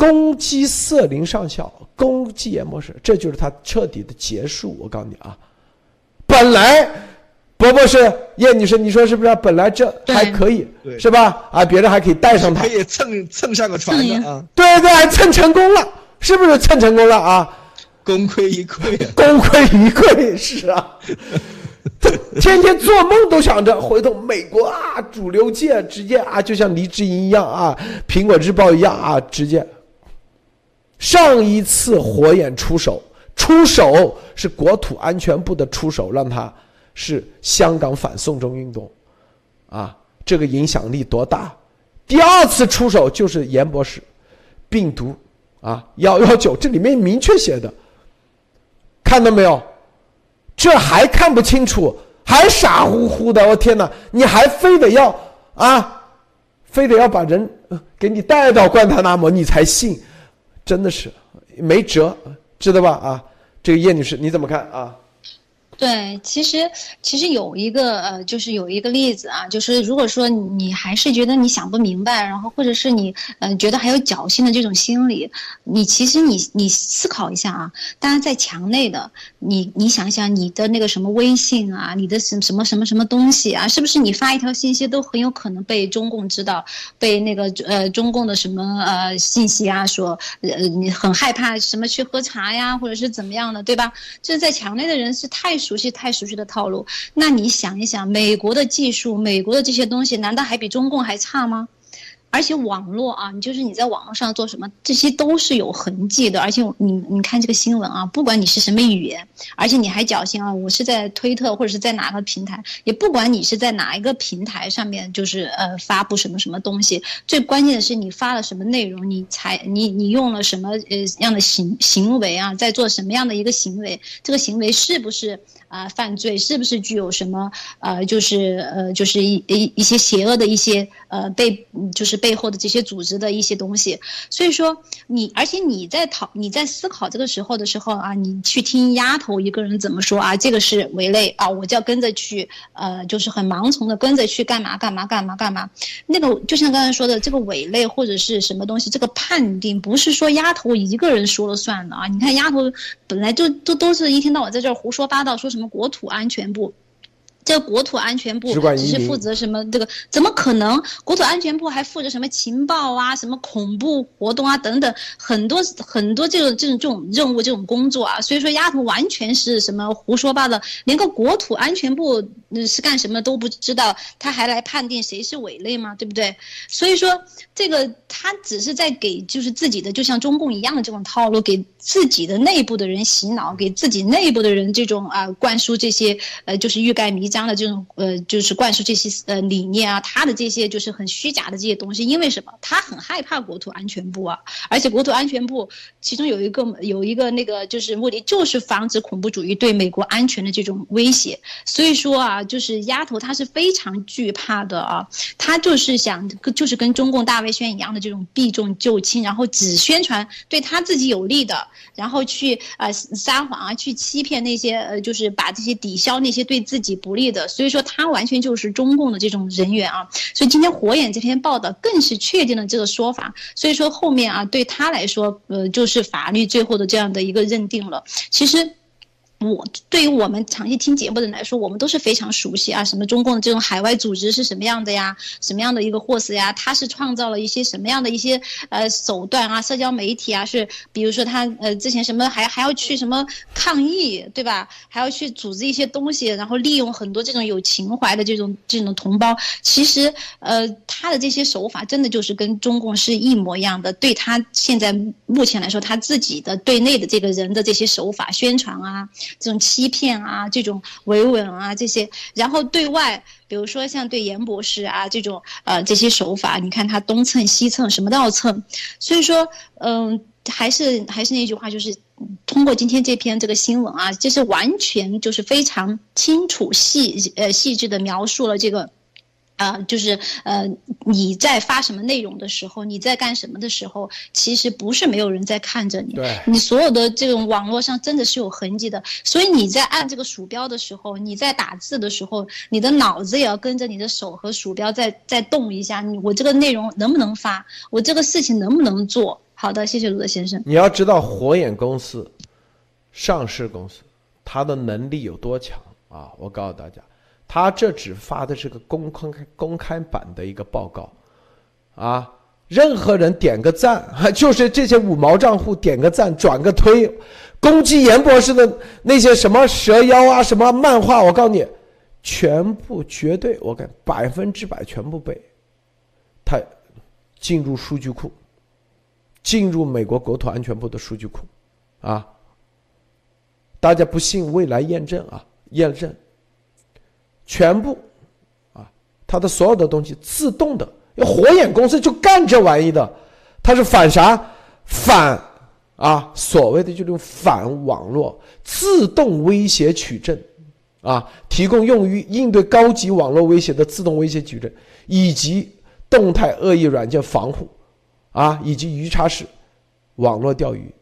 Speaker 1: 攻击瑟林上校，攻击严博士，这就是他彻底的结束。我告诉你啊，本来伯伯是叶女士，你说是不是？本来这还可以，是吧？啊，别人还可以带上他，
Speaker 2: 可以蹭蹭上个船的啊。
Speaker 1: 对对，还蹭成功了，是不是蹭成功了啊？
Speaker 2: 功亏一篑，
Speaker 1: 功亏一篑是啊。天天做梦都想着回头美国啊，主流界直接啊，就像黎智英一样啊，苹果日报一样啊，直接。上一次火眼出手，出手是国土安全部的出手，让他是香港反送中运动，啊，这个影响力多大？第二次出手就是严博士，病毒啊幺幺九，这里面明确写的，看到没有？这还看不清楚，还傻乎乎的！我天哪，你还非得要啊，非得要把人给你带到关塔那摩，你才信？真的是没辙，知道吧？啊，这个叶女士你怎么看啊？
Speaker 3: 对，其实其实有一个呃，就是有一个例子啊，就是如果说你还是觉得你想不明白，然后或者是你呃觉得还有侥幸的这种心理，你其实你你思考一下啊，当然在墙内的你你想想你的那个什么微信啊，你的什什么什么什么东西啊，是不是你发一条信息都很有可能被中共知道，被那个呃中共的什么呃信息啊说呃你很害怕什么去喝茶呀，或者是怎么样的，对吧？就是在墙内的人是太。熟悉太熟悉的套路，那你想一想，美国的技术，美国的这些东西，难道还比中共还差吗？而且网络啊，你就是你在网络上做什么，这些都是有痕迹的。而且你你看这个新闻啊，不管你是什么语言，而且你还侥幸啊，我是在推特或者是在哪个平台，也不管你是在哪一个平台上面，就是呃发布什么什么东西，最关键的是你发了什么内容，你才你你用了什么呃样的行行为啊，在做什么样的一个行为，这个行为是不是？啊，犯罪是不是具有什么呃，就是呃，就是一一一些邪恶的一些呃背，就是背后的这些组织的一些东西。所以说你，而且你在讨你在思考这个时候的时候啊，你去听丫头一个人怎么说啊，这个是违类啊，我就要跟着去呃，就是很盲从的跟着去干嘛干嘛干嘛干嘛。那个就像刚才说的这个违类或者是什么东西，这个判定不是说丫头一个人说了算的啊。你看丫头本来就都都是一天到晚在这儿胡说八道，说什么。什么国土安全部？这个国土安全部只是负责什么？这个怎么可能？国土安全部还负责什么情报啊？什么恐怖活动啊？等等，很多很多这种这种这种任务这种工作啊。所以说，丫头完全是什么胡说八道，连个国土安全部是干什么都不知道，他还来判定谁是伪类吗？对不对？所以说，这个他只是在给就是自己的，就像中共一样的这种套路，给自己的内部的人洗脑，给自己内部的人这种啊灌输这些呃就是欲盖弥彰。的这种呃，就是灌输这些呃理念啊，他的这些就是很虚假的这些东西，因为什么？他很害怕国土安全部啊，而且国土安全部其中有一个有一个那个就是目的，就是防止恐怖主义对美国安全的这种威胁。所以说啊，就是丫头她是非常惧怕的啊，她就是想就是跟中共大外宣一样的这种避重就轻，然后只宣传对他自己有利的，然后去呃撒谎啊，去欺骗那些呃，就是把这些抵消那些对自己不利。的，所以说他完全就是中共的这种人员啊，所以今天火眼这篇报道更是确定了这个说法，所以说后面啊对他来说，呃，就是法律最后的这样的一个认定了，其实。我对于我们长期听节目的人来说，我们都是非常熟悉啊。什么中共的这种海外组织是什么样的呀？什么样的一个货色呀？他是创造了一些什么样的一些呃手段啊？社交媒体啊，是比如说他呃之前什么还还要去什么抗议，对吧？还要去组织一些东西，然后利用很多这种有情怀的这种这种同胞。其实呃他的这些手法真的就是跟中共是一模一样的。对他现在目前来说，他自己的对内的这个人的这些手法宣传啊。这种欺骗啊，这种维稳啊，这些，然后对外，比如说像对严博士啊这种，呃，这些手法，你看他东蹭西蹭，什么都要蹭，所以说，嗯，还是还是那句话，就是通过今天这篇这个新闻啊，这是完全就是非常清楚细呃细致的描述了这个。啊，就是呃，你在发什么内容的时候，你在干什么的时候，其实不是没有人在看着你。
Speaker 1: 对，
Speaker 3: 你所有的这种网络上真的是有痕迹的。所以你在按这个鼠标的时候，你在打字的时候，你的脑子也要跟着你的手和鼠标在在动一下。你我这个内容能不能发？我这个事情能不能做？好的，谢谢鲁德先生。
Speaker 1: 你要知道，火眼公司，上市公司，它的能力有多强啊！我告诉大家。他这只发的是个公开公开版的一个报告，啊，任何人点个赞，就是这些五毛账户点个赞转个推，攻击严博士的那些什么蛇妖啊什么漫画，我告诉你，全部绝对，我敢百分之百全部被他进入数据库，进入美国国土安全部的数据库，啊，大家不信，未来验证啊，验证，全部啊，它的所有的东西自动的，火眼公司就干这玩意的，它是反啥？反啊，所谓的这种反网络自动威胁取证。啊，提供用于应对高级网络威胁的自动威胁矩阵，以及动态恶意软件防护，啊，以及鱼叉式网络钓鱼，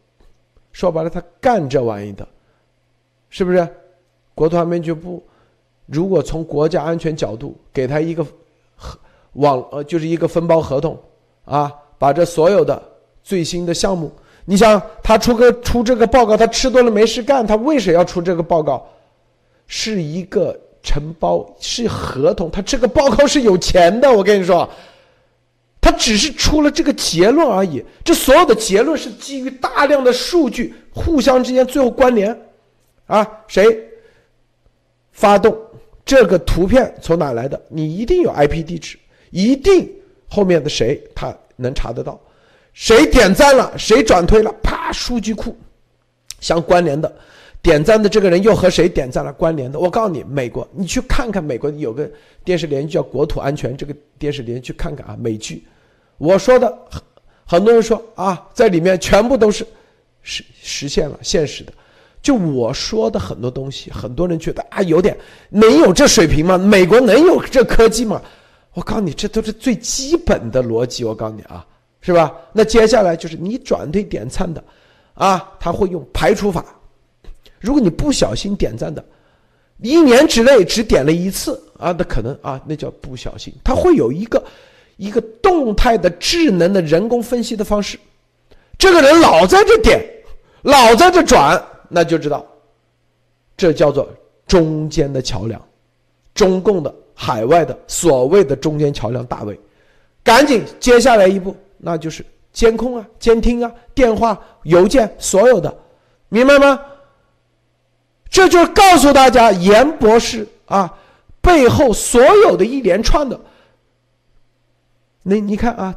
Speaker 1: 说白了，他干这玩意的，是不是？国土安全部如果从国家安全角度给他一个网呃，就是一个分包合同，啊，把这所有的最新的项目，你想他出个出这个报告，他吃多了没事干，他为什么要出这个报告？是一个承包，是合同。他这个报告是有钱的，我跟你说，他只是出了这个结论而已。这所有的结论是基于大量的数据互相之间最后关联，啊，谁发动这个图片从哪来的？你一定有 IP 地址，一定后面的谁他能查得到，谁点赞了，谁转推了，啪，数据库相关联的。点赞的这个人又和谁点赞了关联的？我告诉你，美国，你去看看美国有个电视连续剧叫《国土安全》，这个电视连续剧看看啊，美剧。我说的，很多人说啊，在里面全部都是实实现了现实的。就我说的很多东西，很多人觉得啊，有点能有这水平吗？美国能有这科技吗？我告诉你，这都是最基本的逻辑。我告诉你啊，是吧？那接下来就是你转对点赞的，啊，他会用排除法。如果你不小心点赞的，一年之内只点了一次啊，那可能啊，那叫不小心。他会有一个一个动态的智能的人工分析的方式。这个人老在这点，老在这转，那就知道，这叫做中间的桥梁，中共的海外的所谓的中间桥梁大卫赶紧接下来一步，那就是监控啊、监听啊、电话、邮件所有的，明白吗？这就是告诉大家，严博士啊，背后所有的一连串的，那你看啊，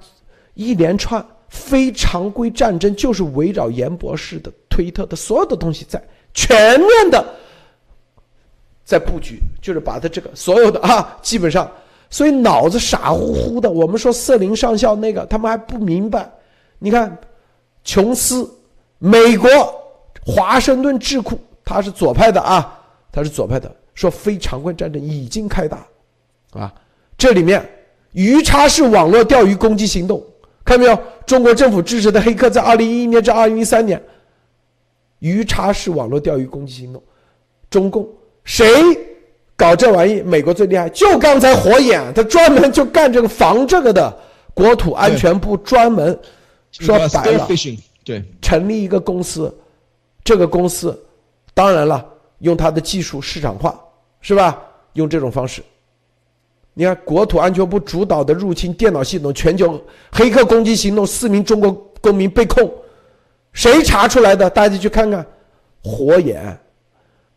Speaker 1: 一连串非常规战争就是围绕严博士的推特的所有的东西在全面的在布局，就是把他这个所有的啊，基本上，所以脑子傻乎乎的。我们说瑟林上校那个，他们还不明白。你看，琼斯，美国华盛顿智库。他是左派的啊，他是左派的，说非常规战争已经开打，啊，这里面鱼叉式网络钓鱼攻击行动，看到没有？中国政府支持的黑客在二零一一年至二零一三年，鱼叉式网络钓鱼攻击行动，中共谁搞这玩意？美国最厉害，就刚才火眼，他专门就干这个防这个的，国土安全部专门说白了，
Speaker 2: 对，
Speaker 1: 成立一个公司，这个公司。当然了，用它的技术市场化，是吧？用这种方式，你看，国土安全部主导的入侵电脑系统，全球黑客攻击行动，四名中国公民被控，谁查出来的？大家去看看，火眼，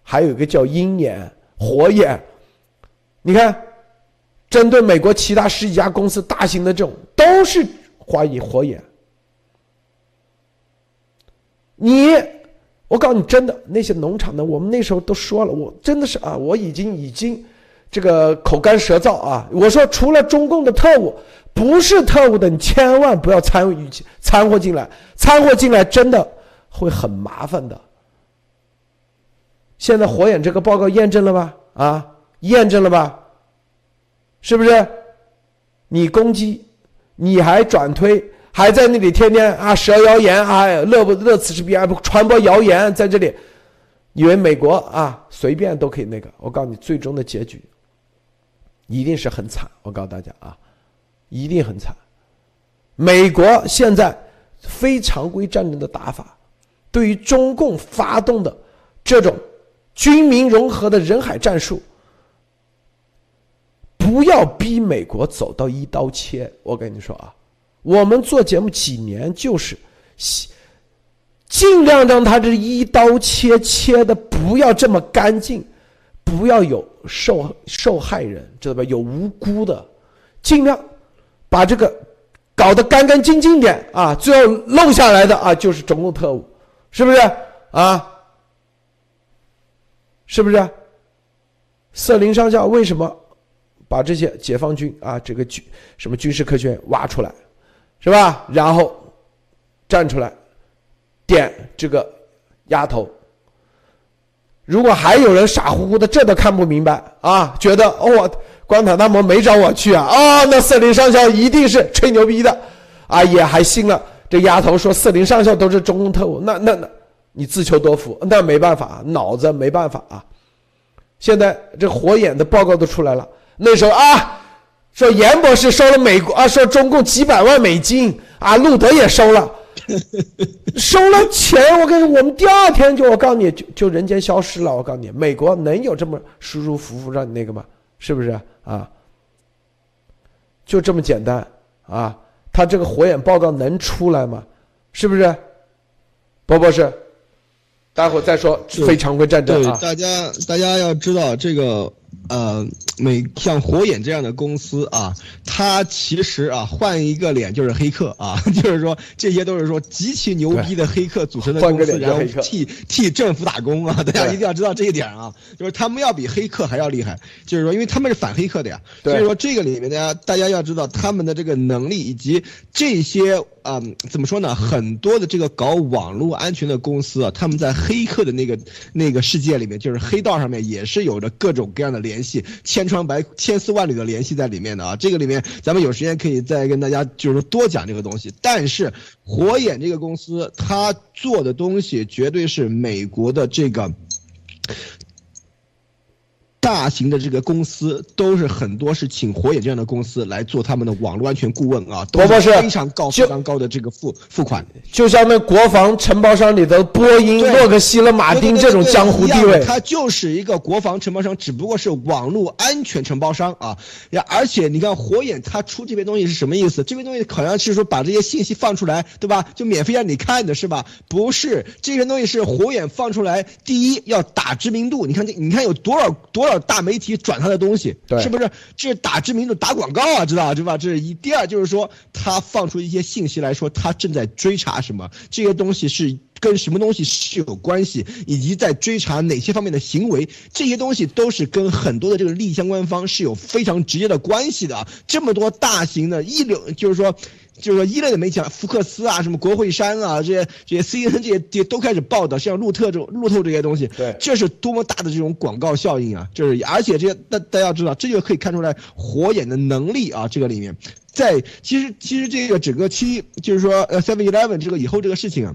Speaker 1: 还有一个叫鹰眼、火眼，你看，针对美国其他十几家公司，大型的这种都是怀疑火眼，你。我告诉你，真的，那些农场的，我们那时候都说了，我真的是啊，我已经已经这个口干舌燥啊。我说，除了中共的特务，不是特务的，你千万不要参与掺和进来，掺和进来真的会很麻烦的。现在火眼这个报告验证了吧？啊，验证了吧？是不是？你攻击，你还转推。还在那里天天啊，蛇谣言啊，乐不乐此不彼啊，传播谣言在这里，以为美国啊随便都可以那个。我告诉你，最终的结局一定是很惨。我告诉大家啊，一定很惨。美国现在非常规战争的打法，对于中共发动的这种军民融合的人海战术，不要逼美国走到一刀切。我跟你说啊。我们做节目几年，就是尽量让他这一刀切切的不要这么干净，不要有受受害人，知道吧？有无辜的，尽量把这个搞得干干净净点啊！最后漏下来的啊，就是中共特务，是不是啊？是不是？瑟林上校为什么把这些解放军啊，这个军什么军事科学院挖出来，是吧？然后站出来点这个丫头。如果还有人傻乎乎的，这都看不明白啊，觉得哦，关塔那摩没找我去啊，啊，那瑟林上校一定是吹牛逼的，啊，也还信了这丫头说瑟林上校都是中共特务，那那那，你自求多福，那没办法，脑子没办法啊。现在这火眼的报告都出来了，那时候啊，说严博士收了美国啊，说中共几百万美金啊，路德也收了。收了钱，我跟你说，我们第二天就我告诉你就就人间消失了。我告诉你，美国能有这么舒舒服服让你那个吗？是不是啊？就这么简单啊？他这个火眼报告能出来吗？是不是？波博士，待会儿再说非常规战争
Speaker 2: 啊。大家大家要知道这个。呃，美像火眼这样的公司啊，它其实啊换一个脸就是黑客啊，就是说这些都是说极其牛逼的黑客组成的公司，然后替替政府打工啊，大家一定要知道这一点啊，就是他们要比黑客还要厉害，就是说因为他们是反黑客的呀，所以说这个里面大家大家要知道他们的这个能力以及这些啊怎么说呢，很多的这个搞网络安全的公司啊，他们在黑客的那个那个世界里面，就是黑道上面也是有着各种各样的联系，千疮百千丝万缕的联系在里面的啊，这个里面咱们有时间可以再跟大家就是多讲这个东西。但是火眼这个公司，它做的东西绝对是美国的这个。大型的这个公司都是很多是请火眼这样的公司来做他们的网络安全顾问啊，都是非常高非常高的这个付付款，
Speaker 1: 就像那国防承包商里的波音、洛克希勒马丁这种江湖地位，
Speaker 2: 它就是一个国防承包商，只不过是网络安全承包商啊。而且你看火眼它出这边东西是什么意思？这边东西好像是说把这些信息放出来，对吧？就免费让你看的是吧？不是，这些东西是火眼放出来，第一要打知名度，你看这你看有多少多少。大媒体转他的东西，是不是？这是打知名度、打广告啊，知道对吧？这是一。第二就是说，他放出一些信息来说，他正在追查什么，这些东西是跟什么东西是有关系，以及在追查哪些方面的行为，这些东西都是跟很多的这个利益相关方是有非常直接的关系的。这么多大型的一流，就是说。就是说，一类的媒体，福克斯啊，什么国会山啊，这些这些 CNN 这些这些都开始报道，像路透这种路透这些东西，
Speaker 1: 对，
Speaker 2: 这是多么大的这种广告效应啊！就是，而且这些大大家要知道，这就可以看出来火眼的能力啊！这个里面，在其实其实这个整个七，就是说呃 Seven Eleven 这个以后这个事情啊。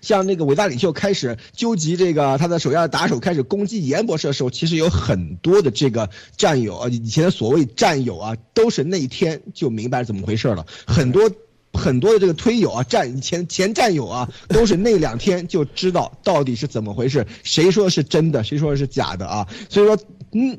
Speaker 2: 像那个伟大领袖开始纠集这个他的手下的打手开始攻击严博士的时候，其实有很多的这个战友啊，以前的所谓战友啊，都是那一天就明白怎么回事了。很多很多的这个推友啊，战前前战友啊，都是那两天就知道到底是怎么回事，谁说是真的，谁说是假的啊。所以说。嗯，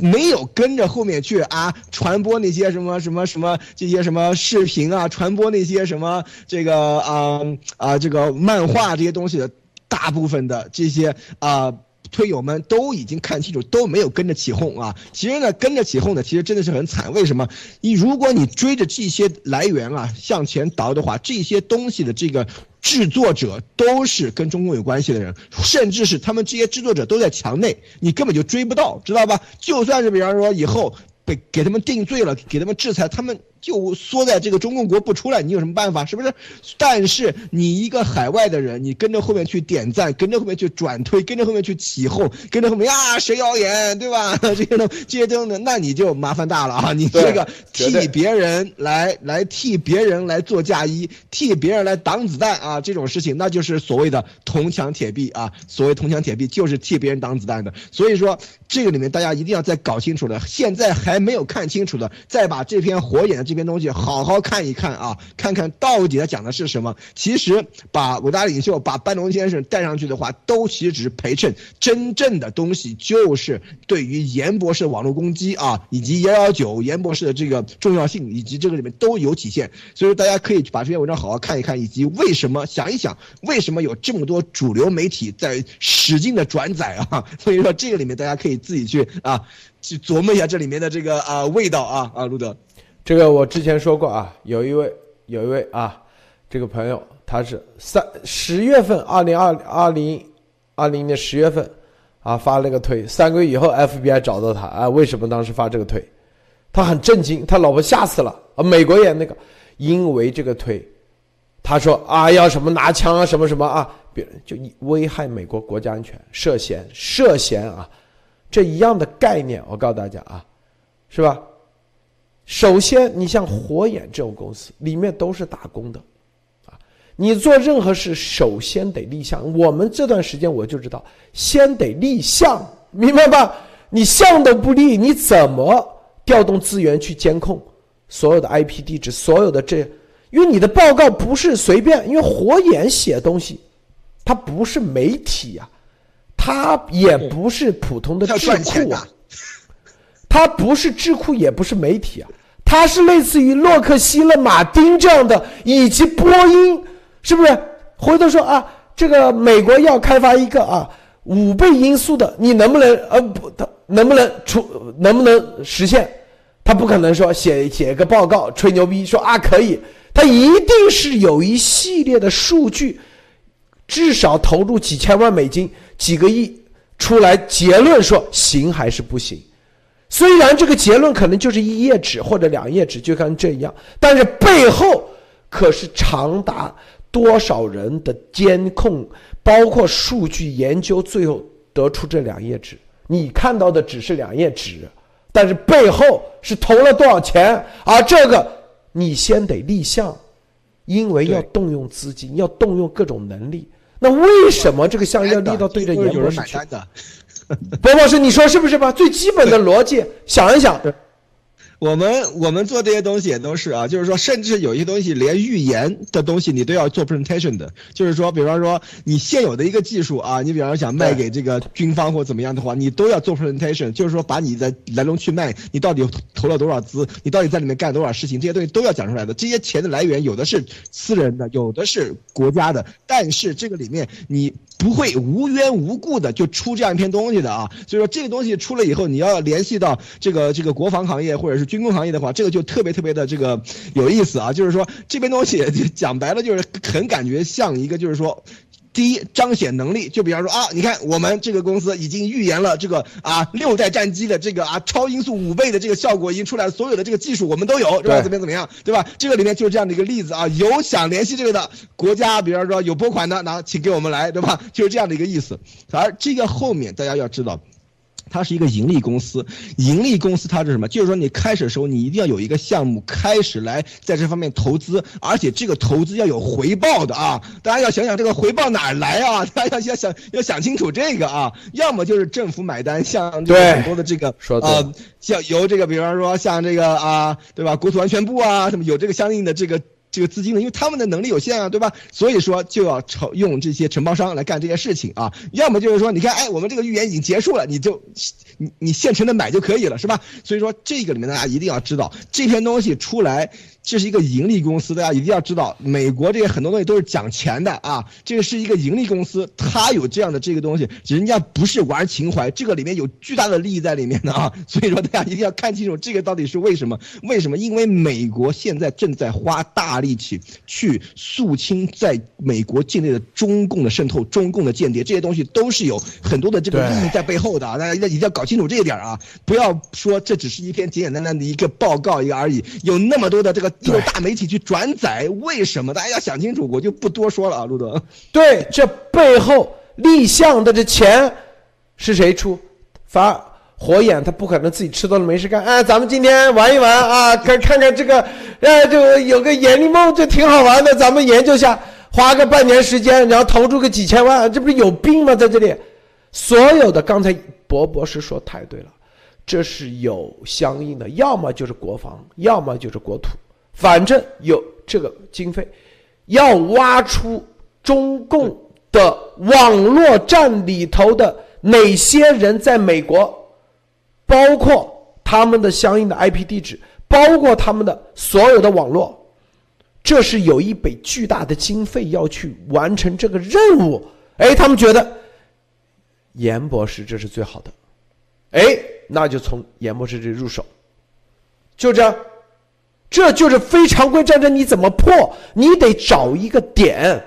Speaker 2: 没有跟着后面去啊，传播那些什么什么什么这些什么视频啊，传播那些什么这个啊啊这个漫画这些东西的，大部分的这些啊。推友们都已经看清楚，都没有跟着起哄啊！其实呢，跟着起哄的其实真的是很惨。为什么？你如果你追着这些来源啊向前倒的话，这些东西的这个制作者都是跟中共有关系的人，甚至是他们这些制作者都在墙内，你根本就追不到，知道吧？就算是比方说以后被给他们定罪了，给他们制裁，他们。就缩在这个中共国不出来，你有什么办法？是不是？但是你一个海外的人，你跟着后面去点赞，跟着后面去转推，跟着后面去起哄，跟着后面啊，谁谣言，对吧？这些东这些东西，那你就麻烦大了啊！你这个替别人来来替别人来做嫁衣，替别人来挡子弹啊，这种事情，那就是所谓的铜墙铁壁啊。所谓铜墙铁壁，就是替别人挡子弹的。所以说，这个里面大家一定要再搞清楚了。现在还没有看清楚的，再把这篇火眼。这篇东西好好看一看啊，看看到底他讲的是什么。其实把伟大领袖、把班农先生带上去的话，都其实只是陪衬。真正的东西就是对于严博士的网络攻击啊，以及幺幺九严博士的这个重要性，以及这个里面都有体现。所以说大家可以把这篇文章好好看一看，以及为什么想一想，为什么有这么多主流媒体在使劲的转载啊？所以说这个里面大家可以自己去啊。去琢磨一下这里面的这个啊味道啊啊，路德，
Speaker 1: 这个我之前说过啊，有一位有一位啊，这个朋友他是三十月份，二零二二零二零年十月份啊发了个推，三个月以后 FBI 找到他啊，为什么当时发这个推？他很震惊，他老婆吓死了啊，美国也那个，因为这个推，他说啊要什么拿枪啊什么什么啊，别人就危害美国国家安全，涉嫌涉嫌啊。这一样的概念，我告诉大家啊，是吧？首先，你像火眼这种公司，里面都是打工的，啊，你做任何事首先得立项。我们这段时间我就知道，先得立项，明白吧？你项都不立，你怎么调动资源去监控所有的 IP 地址，所有的这？因为你的报告不是随便，因为火眼写东西，它不是媒体呀。它也不是普通的智库啊，它不是智库，也不是媒体啊，它是类似于洛克希勒马丁这样的，以及波音，是不是？回头说啊，这个美国要开发一个啊五倍音速的，你能不能呃不，它能不能出，能不能实现？他不可能说写写个报告吹牛逼说啊可以，他一定是有一系列的数据，至少投入几千万美金。几个亿出来，结论说行还是不行？虽然这个结论可能就是一页纸或者两页纸，就像这样，但是背后可是长达多少人的监控，包括数据研究，最后得出这两页纸。你看到的只是两页纸，但是背后是投了多少钱？而这个你先得立项，因为要动用资金，要动用各种能力。那为什么这个项要立到对着严博士去？博博士，你说是不是吧？最基本的逻辑，想一想。
Speaker 2: 我们我们做这些东西也都是啊，就是说，甚至有一些东西连预言的东西你都要做 presentation 的，就是说，比方说你现有的一个技术啊，你比方说想卖给这个军方或怎么样的话，你都要做 presentation，就是说把你的来龙去脉，你到底投了多少资，你到底在里面干多少事情，这些东西都要讲出来的。这些钱的来源有的是私人的，有的是国家的，但是这个里面你。不会无缘无故的就出这样一篇东西的啊，所以说这个东西出了以后，你要联系到这个这个国防行业或者是军工行业的话，这个就特别特别的这个有意思啊，就是说这边东西讲白了就是很感觉像一个就是说。第一，彰显能力，就比方说啊，你看我们这个公司已经预言了这个啊六代战机的这个啊超音速五倍的这个效果已经出来了，所有的这个技术我们都有，对吧？怎么样怎么样，对吧？这个里面就是这样的一个例子啊，有想联系这个的国家，比方说有拨款的，那请给我们来，对吧？就是这样的一个意思。而这个后面大家要知道。它是一个盈利公司，盈利公司它是什么？就是说你开始的时候，你一定要有一个项目开始来在这方面投资，而且这个投资要有回报的啊！大家要想想这个回报哪来啊？大家要要想要想清楚这个啊！要么就是政府买单，像很多的这个
Speaker 1: 呃，
Speaker 2: 像由这个比方说像这个啊，对吧？国土安全部啊，什么有这个相应的这个。这个资金呢，因为他们的能力有限啊，对吧？所以说就要承用这些承包商来干这些事情啊。要么就是说，你看，哎，我们这个预言已经结束了，你就你你现成的买就可以了，是吧？所以说这个里面大家一定要知道，这篇东西出来。这是一个盈利公司，大家一定要知道，美国这些很多东西都是讲钱的啊。这个是一个盈利公司，它有这样的这个东西，人家不是玩情怀，这个里面有巨大的利益在里面的啊。所以说，大家一定要看清楚这个到底是为什么？为什么？因为美国现在正在花大力气去肃清在美国境内的中共的渗透、中共的间谍，这些东西都是有很多的这个利益在背后的啊。大家一定要搞清楚这一点啊！不要说这只是一篇简简单单的一个报告一个而已，有那么多的这个。有大媒体去转载，为什么？大家要想清楚，我就不多说了啊，路德。
Speaker 1: 对，这背后立项的这钱是谁出？发火眼他不可能自己吃多了没事干。哎，咱们今天玩一玩啊，看看看这个，哎，就有个眼力梦，这挺好玩的。咱们研究下，花个半年时间，然后投出个几千万，这不是有病吗？在这里，所有的刚才博博士说太对了。这是有相应的，要么就是国防，要么就是国土，反正有这个经费，要挖出中共的网络站里头的哪些人在美国，包括他们的相应的 IP 地址，包括他们的所有的网络。这是有一笔巨大的经费要去完成这个任务，哎，他们觉得严博士这是最好的，哎，那就从严博士这入手，就这样，这就是非常规战争，你怎么破？你得找一个点，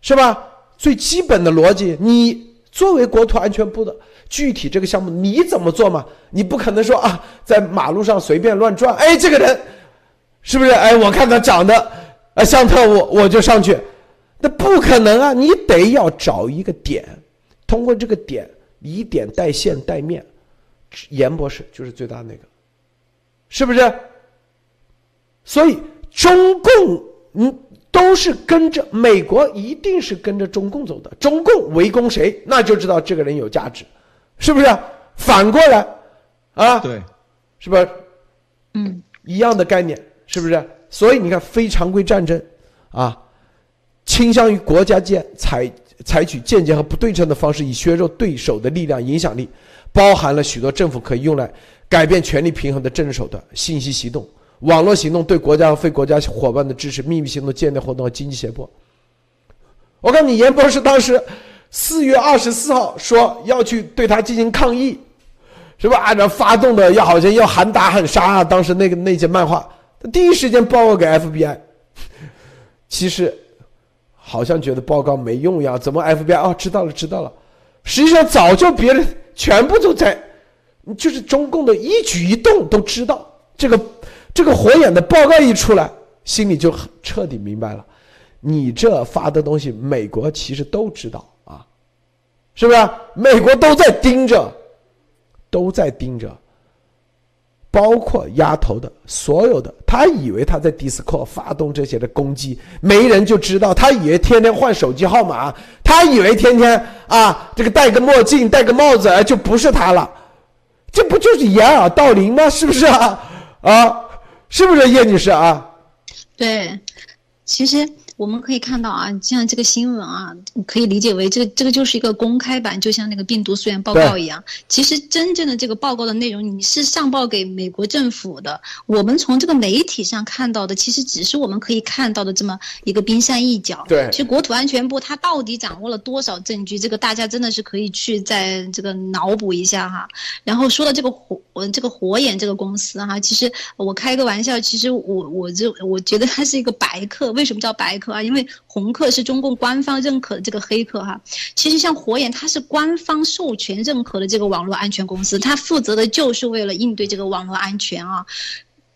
Speaker 1: 是吧？最基本的逻辑，你作为国土安全部的具体这个项目，你怎么做嘛？你不可能说啊，在马路上随便乱转，哎，这个人是不是？哎，我看他长得。啊，像特务我就上去，那不可能啊！你得要找一个点，通过这个点以点带线带面，严博士就是最大那个，是不是？所以中共嗯都是跟着美国，一定是跟着中共走的。中共围攻谁，那就知道这个人有价值，是不是？反过来啊，
Speaker 2: 对，
Speaker 1: 是不是？
Speaker 3: 嗯，
Speaker 1: 一样的概念，是不是？所以你看，非常规战争，啊，倾向于国家间采采取间接和不对称的方式，以削弱对手的力量影响力，包含了许多政府可以用来改变权力平衡的政治手段：信息行动、网络行动、对国家和非国家伙伴的支持、秘密行动、间谍活动和经济胁迫。我告你，严博士当时四月二十四号说要去对他进行抗议，是吧？按照发动的要好像要喊打喊杀啊！当时那个那些漫画。他第一时间报告给 FBI，其实好像觉得报告没用呀？怎么 FBI 哦知道了知道了？实际上早就别人全部都在，就是中共的一举一动都知道。这个这个火眼的报告一出来，心里就彻底明白了。你这发的东西，美国其实都知道啊，是不是？美国都在盯着，都在盯着。包括丫头的所有的，他以为他在 Discord 发动这些的攻击，没人就知道。他以为天天换手机号码，他以为天天啊，这个戴个墨镜、戴个帽子哎就不是他了，这不就是掩耳盗铃吗？是不是啊？啊，是不是叶女士啊？
Speaker 3: 对，其实。我们可以看到啊，像这个新闻啊，可以理解为这个这个就是一个公开版，就像那个病毒溯源报告一样。其实真正的这个报告的内容，你是上报给美国政府的。我们从这个媒体上看到的，其实只是我们可以看到的这么一个冰山一角。
Speaker 1: 对，
Speaker 3: 其实国土安全部它到底掌握了多少证据？这个大家真的是可以去在这个脑补一下哈。然后说到这个火，这个火眼这个公司哈，其实我开个玩笑，其实我我就我觉得它是一个白客。为什么叫白？啊，因为红客是中共官方认可的这个黑客哈，其实像火眼，它是官方授权认可的这个网络安全公司，它负责的就是为了应对这个网络安全啊，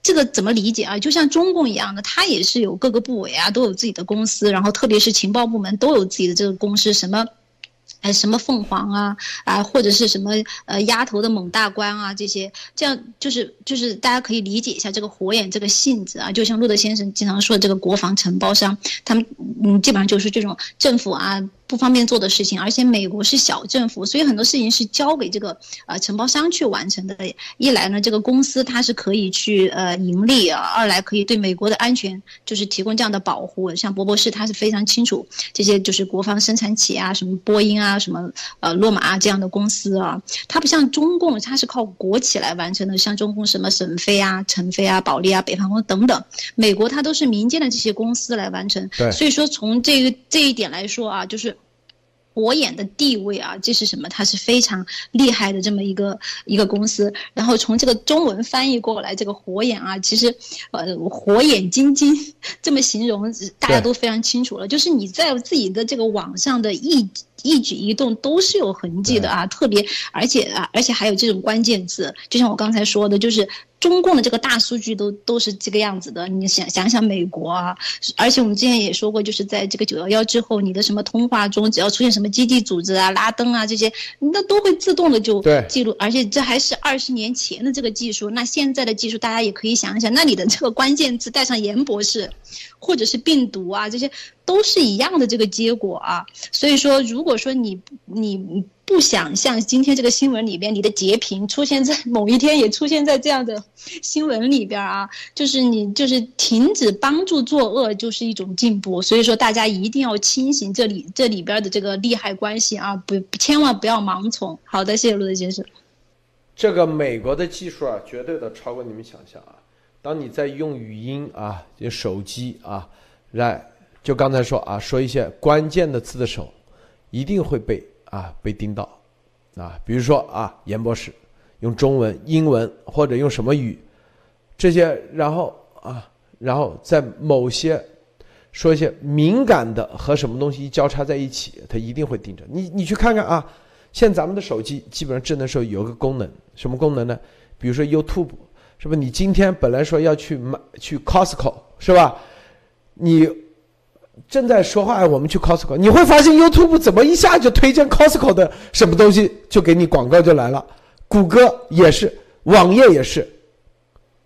Speaker 3: 这个怎么理解啊？就像中共一样的，它也是有各个部委啊，都有自己的公司，然后特别是情报部门都有自己的这个公司，什么。呃，什么凤凰啊啊，或者是什么呃鸭头的猛大官啊，这些这样就是就是大家可以理解一下这个火眼这个性质啊，就像路德先生经常说的这个国防承包商，他们嗯基本上就是这种政府啊。不方便做的事情，而且美国是小政府，所以很多事情是交给这个呃承包商去完成的。一来呢，这个公司它是可以去呃盈利啊；二来可以对美国的安全就是提供这样的保护。像博博士他是非常清楚这些就是国防生产企业啊，什么波音啊，什么呃洛马啊这样的公司啊，它不像中共，它是靠国企来完成的。像中共什么沈飞啊、成飞啊、保利啊、北方工等等，美国它都是民间的这些公司来完成。
Speaker 1: 对，
Speaker 3: 所以说从这个这一点来说啊，就是。火眼的地位啊，这是什么？它是非常厉害的这么一个一个公司。然后从这个中文翻译过来，这个火眼啊，其实呃，火眼金睛这么形容，大家都非常清楚了。就是你在自己的这个网上的一一举一动都是有痕迹的啊，特别而且啊，而且还有这种关键字，就像我刚才说的，就是。中共的这个大数据都都是这个样子的，你想想想美国啊，而且我们之前也说过，就是在这个九幺幺之后，你的什么通话中只要出现什么基地组织啊、拉登啊这些，那都会自动的就记录，而且这还是二十年前的这个技术，那现在的技术大家也可以想一想，那你的这个关键字带上严博士，或者是病毒啊，这些都是一样的这个结果啊。所以说，如果说你你不想像今天这个新闻里边，你的截屏出现在某一天也出现在这样的新闻里边啊，就是你就是停止帮助作恶，就是一种进步。所以说，大家一定要清醒这里这里边的这个利害关系啊，不千万不要盲从。好的，谢谢陆德先生。
Speaker 1: 这个美国的技术啊，绝对的超过你们想象啊！当你在用语音啊，就手机啊，来，就刚才说啊，说一些关键的字的时候，一定会被啊被盯到，啊，比如说啊，严博士用中文、英文或者用什么语，这些，然后啊，然后在某些说一些敏感的和什么东西交叉在一起，他一定会盯着你。你去看看啊。现在咱们的手机基本上智能手有个功能，什么功能呢？比如说 YouTube，是不是？你今天本来说要去买去 Costco，是吧？你正在说话，我们去 Costco，你会发现 YouTube 怎么一下就推荐 Costco 的什么东西，就给你广告就来了。谷歌也是，网页也是，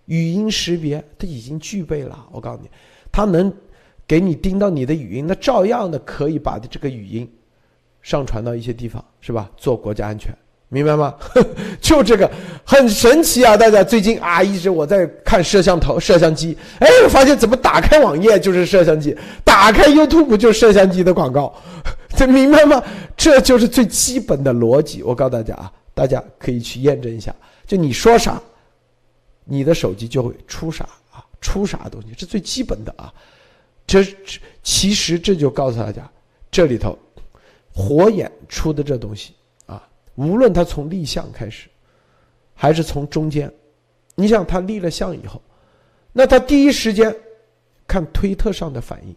Speaker 1: 语音识别它已经具备了。我告诉你，它能给你盯到你的语音，那照样的可以把这个语音。上传到一些地方是吧？做国家安全，明白吗？就这个很神奇啊！大家最近啊，一直我在看摄像头、摄像机，哎，发现怎么打开网页就是摄像机，打开 YouTube 就是摄像机的广告，这明白吗？这就是最基本的逻辑。我告诉大家啊，大家可以去验证一下，就你说啥，你的手机就会出啥啊，出啥东西，这最基本的啊。这其实这就告诉大家，这里头。火眼出的这东西，无论他从立项开始，还是从中间，你想他立了项以后，那他第一时间看推特上的反应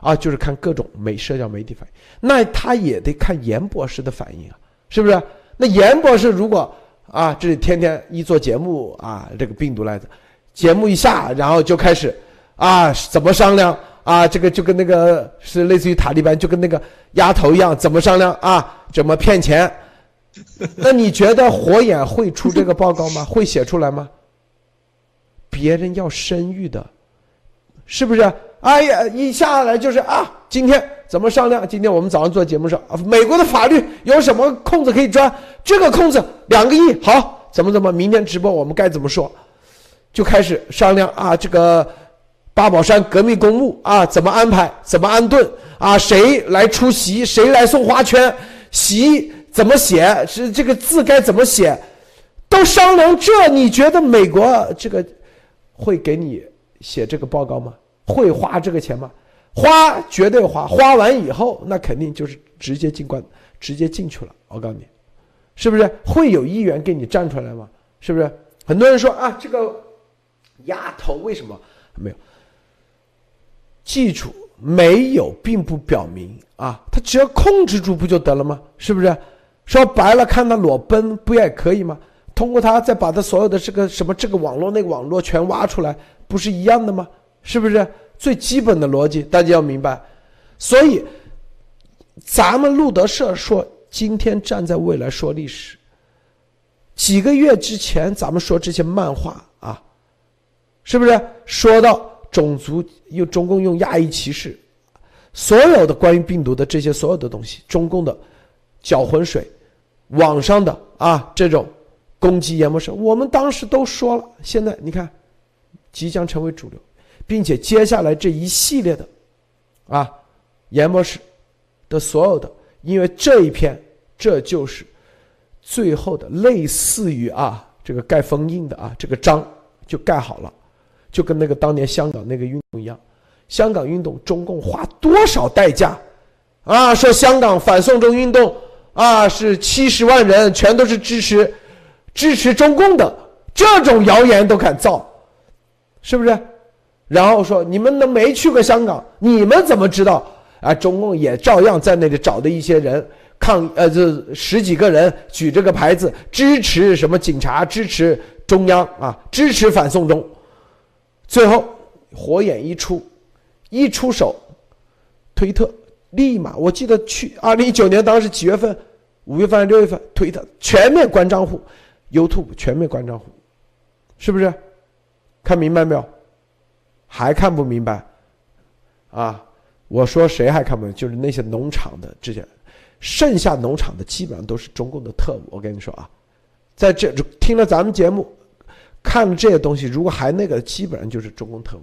Speaker 1: 啊，就是看各种媒社交媒体反应，那他也得看严博士的反应啊，是不是？那严博士如果啊，这里天天一做节目啊，这个病毒来的，节目一下，然后就开始啊，怎么商量？啊，这个就跟那个是类似于塔利班，就跟那个丫头一样，怎么商量啊？怎么骗钱？那你觉得火眼会出这个报告吗？会写出来吗？别人要生育的，是不是？哎呀，一下来就是啊，今天怎么商量？今天我们早上做节目说啊，美国的法律有什么空子可以钻？这个空子两个亿，好，怎么怎么？明天直播我们该怎么说？就开始商量啊，这个。八宝山革命公墓啊，怎么安排？怎么安顿？啊，谁来出席？谁来送花圈？席怎么写？是这个字该怎么写？都商量这？你觉得美国这个会给你写这个报告吗？会花这个钱吗？花绝对花，花完以后那肯定就是直接进关，直接进去了。我告诉你，是不是会有议员给你站出来吗？是不是？很多人说啊，这个丫头为什么没有？记住，没有并不表明啊，他只要控制住不就得了吗？是不是？说白了，看他裸奔不也可以吗？通过他再把他所有的这个什么这个网络那个网络全挖出来，不是一样的吗？是不是？最基本的逻辑大家要明白。所以，咱们路德社说今天站在未来说历史。几个月之前咱们说这些漫画啊，是不是说到？种族用中共用亚裔歧视，所有的关于病毒的这些所有的东西，中共的搅浑水，网上的啊这种攻击严博士，我们当时都说了，现在你看即将成为主流，并且接下来这一系列的啊严博士的所有的，因为这一篇这就是最后的类似于啊这个盖封印的啊这个章就盖好了。就跟那个当年香港那个运动一样，香港运动中共花多少代价啊？说香港反送中运动啊是七十万人全都是支持支持中共的，这种谣言都敢造，是不是？然后说你们都没去过香港，你们怎么知道啊？中共也照样在那里找的一些人抗呃，这十几个人举这个牌子支持什么警察，支持中央啊，支持反送中。最后，火眼一出，一出手，推特立马，我记得去二零一九年当时几月份，五月份、六月份，推特全面关账户，YouTube 全面关账户，是不是？看明白没有？还看不明白？啊，我说谁还看不明白？就是那些农场的这些，剩下农场的基本上都是中共的特务。我跟你说啊，在这听了咱们节目，看了这些东西，如果还那个，基本上就是中共特务，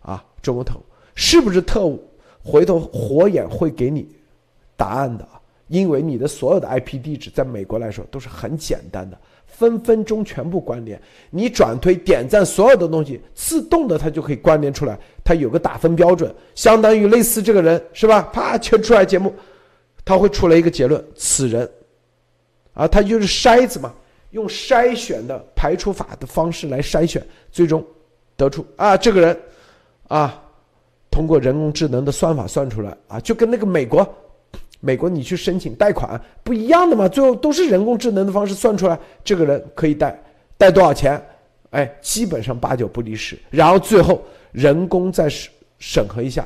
Speaker 1: 啊，中共特务是不是特务？回头火眼会给你答案的，因为你的所有的 IP 地址在美国来说都是很简单的。分分钟全部关联，你转推点赞所有的东西，自动的它就可以关联出来，它有个打分标准，相当于类似这个人是吧？啪，全出来节目，他会出来一个结论，此人，啊，他就是筛子嘛，用筛选的排除法的方式来筛选，最终得出啊，这个人，啊，通过人工智能的算法算出来啊，就跟那个美国。美国，你去申请贷款不一样的嘛？最后都是人工智能的方式算出来，这个人可以贷贷多少钱？哎，基本上八九不离十。然后最后人工再审审核一下，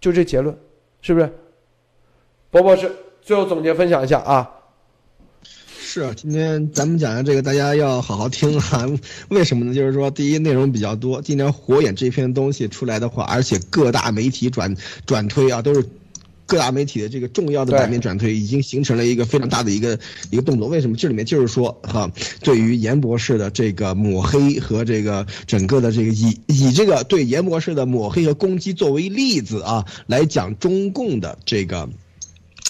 Speaker 1: 就这结论，是不是？博博士，最后总结分享一下啊。
Speaker 2: 是，今天咱们讲的这个，大家要好好听啊。为什么呢？就是说，第一，内容比较多。今天火眼这篇东西出来的话，而且各大媒体转转推啊，都是。各大媒体的这个重要的版面转推已经形成了一个非常大的一个一个动作。为什么？这里面就是说，哈，对于严博士的这个抹黑和这个整个的这个以以这个对严博士的抹黑和攻击作为例子啊，来讲中共的这个。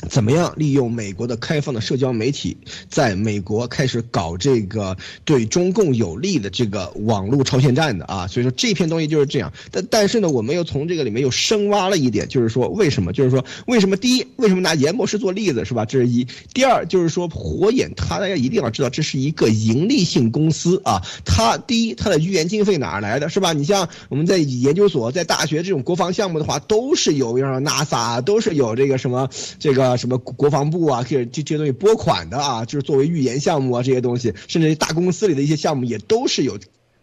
Speaker 2: 怎么样利用美国的开放的社交媒体，在美国开始搞这个对中共有利的这个网络超限战的啊？所以说这篇东西就是这样。但但是呢，我们又从这个里面又深挖了一点，就是说为什么？就是说为什么？第一，为什么拿严博士做例子是吧？这是一。第二，就是说火眼，他大家一定要知道，这是一个盈利性公司啊。它第一，它的预言经费哪来的是吧？你像我们在研究所、在大学这种国防项目的话，都是有，比如说 NASA，都是有这个什么这个。啊，什么国防部啊，这这这些东西拨款的啊，就是作为预言项目啊，这些东西，甚至大公司里的一些项目也都是有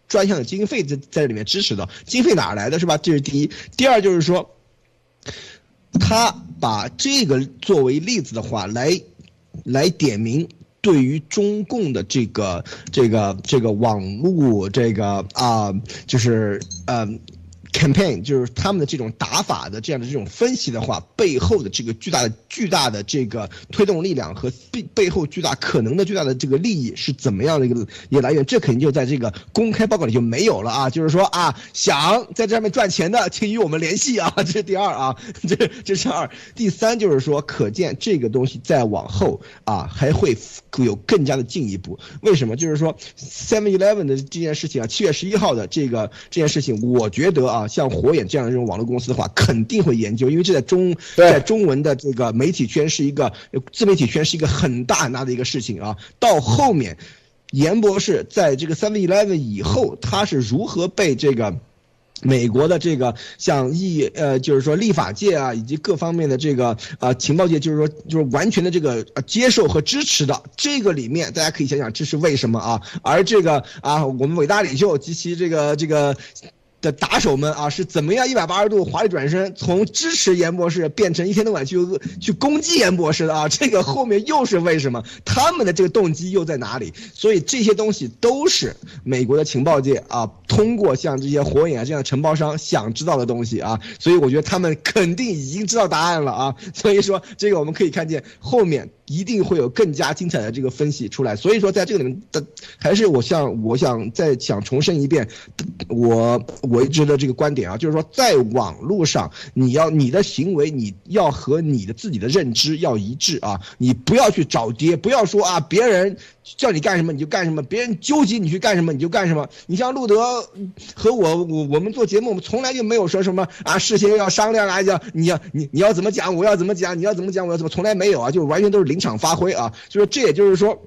Speaker 2: 专项的经费在在里面支持的。经费哪来的是吧？这是第一。第二就是说，他把这个作为例子的话，来来点名对于中共的这个这个这个网络这个啊，就是呃。Campaign 就是他们的这种打法的这样的这种分析的话，背后的这个巨大的巨大的这个推动力量和背背后巨大可能的巨大的这个利益是怎么样的一个一个来源？这肯定就在这个公开报告里就没有了啊！就是说啊，想在这上面赚钱的，请与我们联系啊！这是第二啊，这这是二。第三就是说，可见这个东西再往后啊还会有更加的进一步。为什么？就是说，Seven Eleven 的这件事情啊，七月十一号的这个这件事情，我觉得啊。像火眼这样的这种网络公司的话，肯定会研究，因为这在中在中文的这个媒体圈是一个自媒体圈是一个很大很大的一个事情啊。到后面，严博士在这个 Seven Eleven 以后，他是如何被这个美国的这个像议呃，就是说立法界啊，以及各方面的这个啊情报界，就是说就是完全的这个接受和支持的。这个里面大家可以想想，这是为什么啊？而这个啊，我们伟大领袖及其这个这个。的打手们啊，是怎么样一百八十度华丽转身，从支持严博士变成一天到晚去去攻击严博士的啊？这个后面又是为什么？他们的这个动机又在哪里？所以这些东西都是美国的情报界啊，通过像这些火眼啊这样的承包商想知道的东西啊。所以我觉得他们肯定已经知道答案了啊。所以说这个我们可以看见后面。一定会有更加精彩的这个分析出来，所以说在这个里面的还是我想我想再想重申一遍，我我一直的这个观点啊，就是说在网络上你要你的行为你要和你的自己的认知要一致啊，你不要去找爹，不要说啊别人。叫你干什么你就干什么，别人纠集你去干什么你就干什么。你像路德和我，我我们做节目，我们从来就没有说什么啊，事先要商量啊，要你要你你要怎么讲，我要怎么讲，你要怎么讲，我要怎么，从来没有啊，就完全都是临场发挥啊。就是，这也就是说。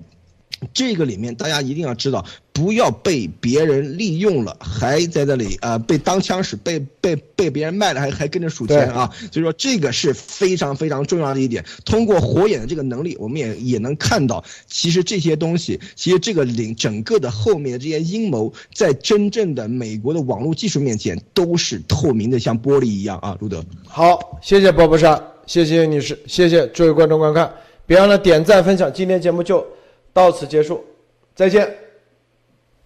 Speaker 2: 这个里面大家一定要知道，不要被别人利用了，还在这里啊被当枪使，被被被别人卖了，还还跟着数钱啊！所以说这个是非常非常重要的一点。通过火眼的这个能力，我们也也能看到，其实这些东西，其实这个领整个的后面的这些阴谋，在真正的美国的网络技术面前都是透明的，像玻璃一样啊！路德，
Speaker 1: 好，谢谢鲍博士，谢谢女士，谢谢诸位观众观看，别忘了点赞分享，今天节目就。到此结束，再见。